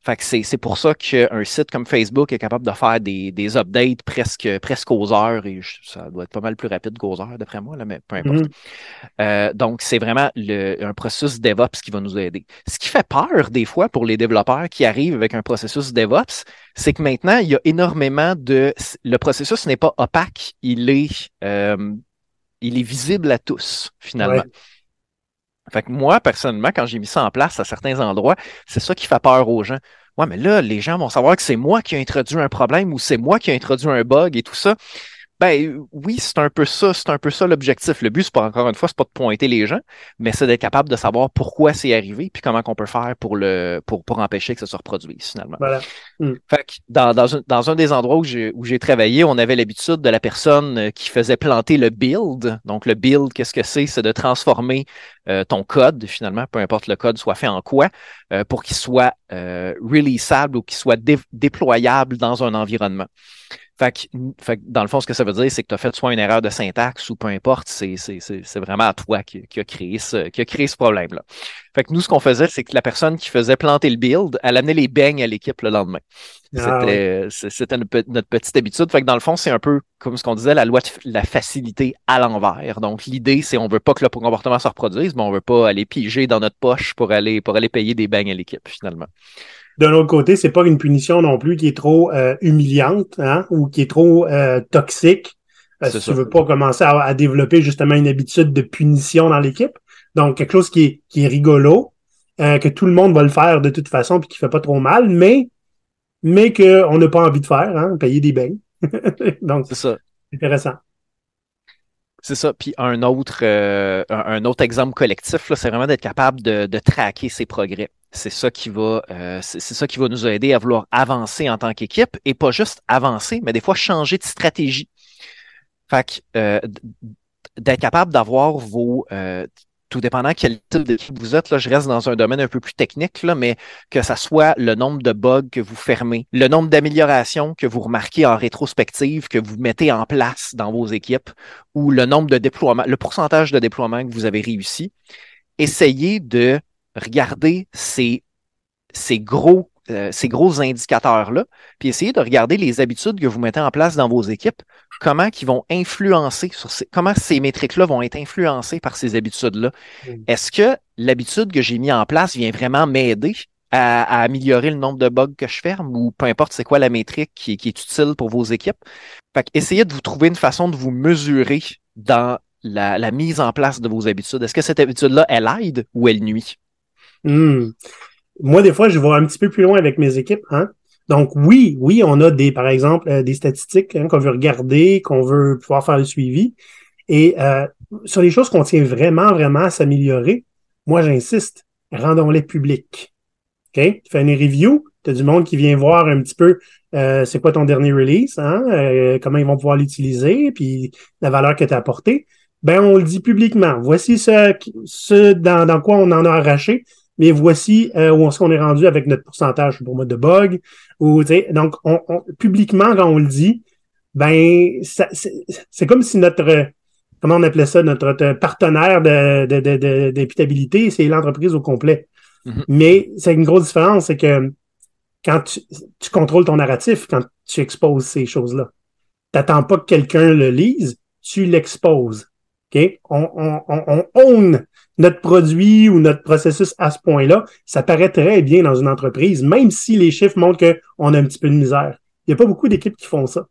Fait que c'est, c'est pour ça qu'un site comme Facebook est capable de faire des, des updates presque, presque aux heures et je- ça doit être pas mal plus rapide qu'aux heures d'après moi, là, mais peu importe. Mhm. Euh, donc, c'est vraiment le, un processus DevOps qui va nous aider. Ce qui fait peur des fois pour les développeurs qui arrivent avec un processus DevOps, c'est que maintenant, il y a énormément de... Le processus n'est pas opaque, il est, euh, il est visible à tous, finalement. Ouais. Fait que moi, personnellement, quand j'ai mis ça en place à certains endroits, c'est ça qui fait peur aux gens. Ouais, mais là, les gens vont savoir que c'est moi qui ai introduit un problème ou c'est moi qui ai introduit un bug et tout ça. Ben oui, c'est un peu ça, c'est un peu ça l'objectif. Le but, c'est pas encore une fois, c'est pas de pointer les gens, mais c'est d'être capable de savoir pourquoi c'est arrivé puis comment qu'on peut faire pour le pour, pour empêcher que ça se reproduise finalement. Voilà. Fait que dans, dans, un, dans un des endroits où j'ai où j'ai travaillé, on avait l'habitude de la personne euh, qui faisait planter le build. Donc le build, qu'est-ce que c'est? C'est de transformer euh, ton code, finalement, peu importe le code soit fait en quoi, euh, pour qu'il soit euh, releaseable ou qu'il soit dé- déployable dans un environnement. Fait dans le fond, ce que ça veut dire, c'est que tu as fait soit une erreur de syntaxe ou peu importe, c'est, vraiment à toi qui, qui a créé ce, qui a créé ce problème-là. Fait que nous, ce qu'on faisait, c'est que la personne qui faisait planter le build, elle amenait les beignes à l'équipe le lendemain. Ah, C'était, c'était notre, pe- notre petite habitude. Fait que dans le fond, c'est un peu comme ce qu'on disait, la loi de la facilité à l'envers. Donc, l'idée, c'est on veut pas que le comportement se reproduise, mais on veut pas aller piger dans notre poche pour aller, pour aller payer des beignes à l'équipe, finalement. D'un autre côté, c'est pas une punition non plus qui est trop euh, humiliante hein, ou qui est trop euh, toxique. Euh, si ça. tu veux pas commencer à, à développer justement une habitude de punition dans l'équipe. Donc, quelque chose qui est, qui est rigolo, euh, que tout le monde va le faire de toute façon puis qui fait pas trop mal, mais mais qu'on n'a pas envie de faire, hein, payer des bains. Donc, C'est ça. intéressant. C'est ça. Puis un autre, euh, un, autre exemple collectif, là, c'est vraiment d'être capable de, de traquer ses progrès. C'est ça qui va, euh, c'est c'est ça qui va nous aider à vouloir avancer en tant qu'équipe et pas juste avancer, mais des fois changer de stratégie. Fait que euh, d'être capable d'avoir vos, tout dépendant quel type d'équipe vous êtes, là, je reste dans un domaine un peu plus technique, là, mais que ça soit le nombre de bugs que vous fermez, le nombre d'améliorations que vous remarquez en rétrospective, que vous mettez en place dans vos équipes, ou le nombre de déploiements, le pourcentage de déploiements que vous avez réussi. Essayez de regarder ces, ces gros, euh, ces gros indicateurs-là, puis essayez de regarder les habitudes que vous mettez en place dans vos équipes, comment qui vont influencer sur ces, comment ces métriques-là vont être influencées par ces habitudes-là? Est-ce que l'habitude que j'ai mis en place vient vraiment m'aider à, à améliorer le nombre de bugs que je ferme ou peu importe c'est quoi la métrique qui, qui est utile pour vos équipes? Fait que essayez de vous trouver une façon de vous mesurer dans la, la mise en place de vos habitudes. Est-ce que cette habitude-là, elle aide ou elle nuit? Hmm. Moi, des fois, je vais un petit peu plus loin avec mes équipes. Hein? Donc, oui, oui, on a des, par exemple, euh, des statistiques hein, qu'on veut regarder, qu'on veut pouvoir faire le suivi. Et euh, sur les choses qu'on tient vraiment, vraiment à s'améliorer, moi, j'insiste, rendons-les publiques. OK? Tu fais une review, tu as du monde qui vient voir un petit peu euh, c'est quoi ton dernier release, hein? comment ils vont pouvoir l'utiliser, puis la valeur que tu as apportée. Ben, on le dit publiquement. Voici ce, dans quoi on en a arraché mais voici euh, où est-ce qu'on est rendu avec notre pourcentage pour moi de bugs. Ou, donc, on, on- publiquement, quand on le dit, ben, c'est comme si notre, comment on appelait ça, notre, notre partenaire de, de, de, de- d'imputabilité, c'est l'entreprise au complet. Mhm. Mais c'est une grosse différence, c'est que quand tu, tu contrôles ton narratif, quand tu exposes ces choses-là, t'attends pas que quelqu'un le lise, tu l'exposes. OK? On, on, on, on own notre produit ou notre processus à ce point-là, ça paraît très bien dans une entreprise, même si les chiffres montrent qu'on a un petit peu de misère. Il n'y a pas beaucoup d'équipes qui font ça.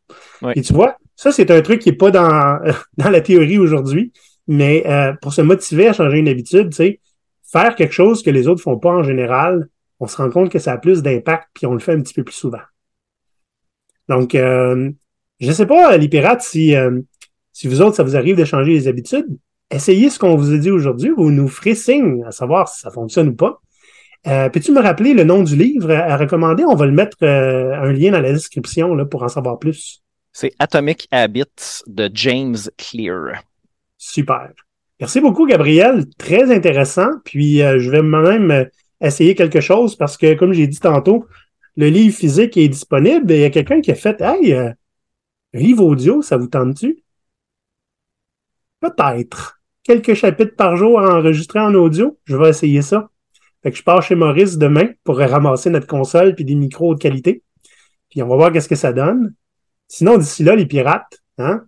Et tu vois, ça, c'est un truc qui n'est pas dans, dans la théorie aujourd'hui, mais euh, pour se motiver à changer une habitude, tu sais, faire quelque chose que les autres font pas en général, on se rend compte que ça a plus d'impact, puis on le fait un petit peu plus souvent. Donc, euh, je sais pas, les pirates, si, euh, si vous autres, ça vous arrive de changer les habitudes, essayez ce qu'on vous a dit aujourd'hui, vous nous ferez signe à savoir si ça fonctionne ou pas. Euh, Peux-tu me rappeler le nom du livre à recommander? On va le mettre euh, un lien dans la description là, pour en savoir plus. C'est Atomic Habits de James Clear. Super. Merci beaucoup, Gabriel. Très intéressant. Puis euh, je vais moi-même euh, essayer quelque chose parce que, comme j'ai dit tantôt, le livre physique est disponible et il y a quelqu'un qui a fait Hey, euh, un livre audio, ça vous tente-tu? Peut-être. Quelques chapitres par jour à enregistrer en audio. Je vais essayer ça. Fait que je pars chez Maurice demain pour ramasser notre console puis des micros haute qualité. Puis on va voir qu'est-ce que ça donne. Sinon, d'ici là, les pirates, hein?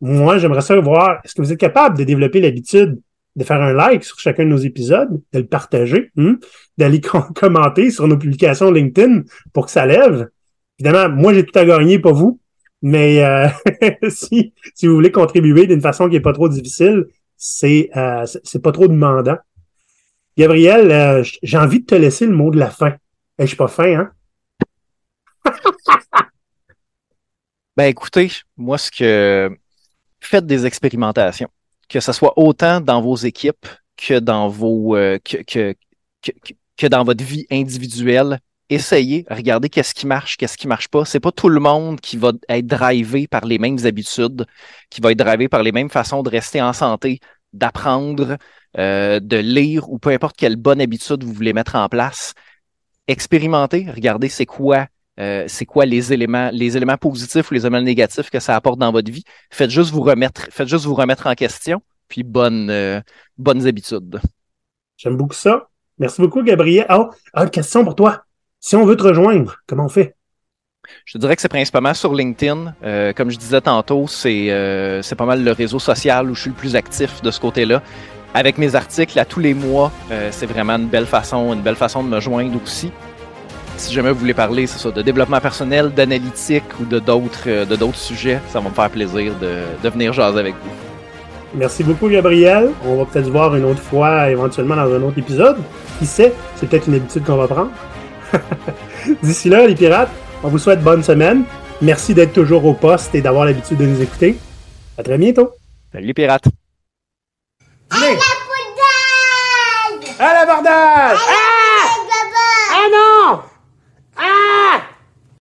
Moi, j'aimerais ça voir, est-ce que vous êtes capable de développer l'habitude de faire un like sur chacun de nos épisodes, de le partager, hein, d'aller com- commenter sur nos publications LinkedIn pour que ça lève? Évidemment, moi, j'ai tout à gagner, pas vous. Mais euh, si, si vous voulez contribuer d'une façon qui est pas trop difficile, c'est euh, c'est pas trop demandant. Gabriel, euh, j'ai envie de te laisser le mot de la fin. Eh, je suis pas fin, hein? Ben écoutez, moi ce que faites des expérimentations, que ce soit autant dans vos équipes que dans vos euh, que, que- que dans votre vie individuelle. Essayez, regardez qu'est-ce qui marche, qu'est-ce qui marche pas. C'est pas tout le monde qui va être drivé par les mêmes habitudes, qui va être drivé par les mêmes façons de rester en santé, d'apprendre, euh, de lire ou peu importe quelle bonne habitude vous voulez mettre en place. Expérimentez, regardez c'est quoi euh, c'est quoi les éléments, positifs ou les éléments négatifs que ça apporte dans votre vie. Faites juste vous remettre, faites juste vous remettre en question, puis bonnes, euh, bonnes habitudes. J'aime beaucoup ça. Merci beaucoup, Gabriel. Oh, une question pour toi. Si on veut te rejoindre, comment on fait? Je te dirais que c'est principalement sur LinkedIn. Euh, comme je disais tantôt, c'est euh, c'est pas mal le réseau social où je suis le plus actif de ce côté-là. Avec mes articles à tous les mois, euh, c'est vraiment une belle façon, une belle façon de me joindre aussi. Si jamais vous voulez parler, c'est ça, de développement personnel, d'analytique ou de d'autres de d'autres sujets, ça va me faire plaisir de, de venir jaser avec vous. Merci beaucoup, Gabriel. On va peut-être se voir une autre fois, éventuellement dans un autre épisode. Qui sait, c'est peut-être une habitude qu'on va prendre. D'ici là, les pirates, On vous souhaite bonne semaine. Merci d'être toujours au poste et d'avoir l'habitude de nous écouter. À très bientôt. Salut les pirates. Allez, à l'abordage! Ah Ah non! Ah!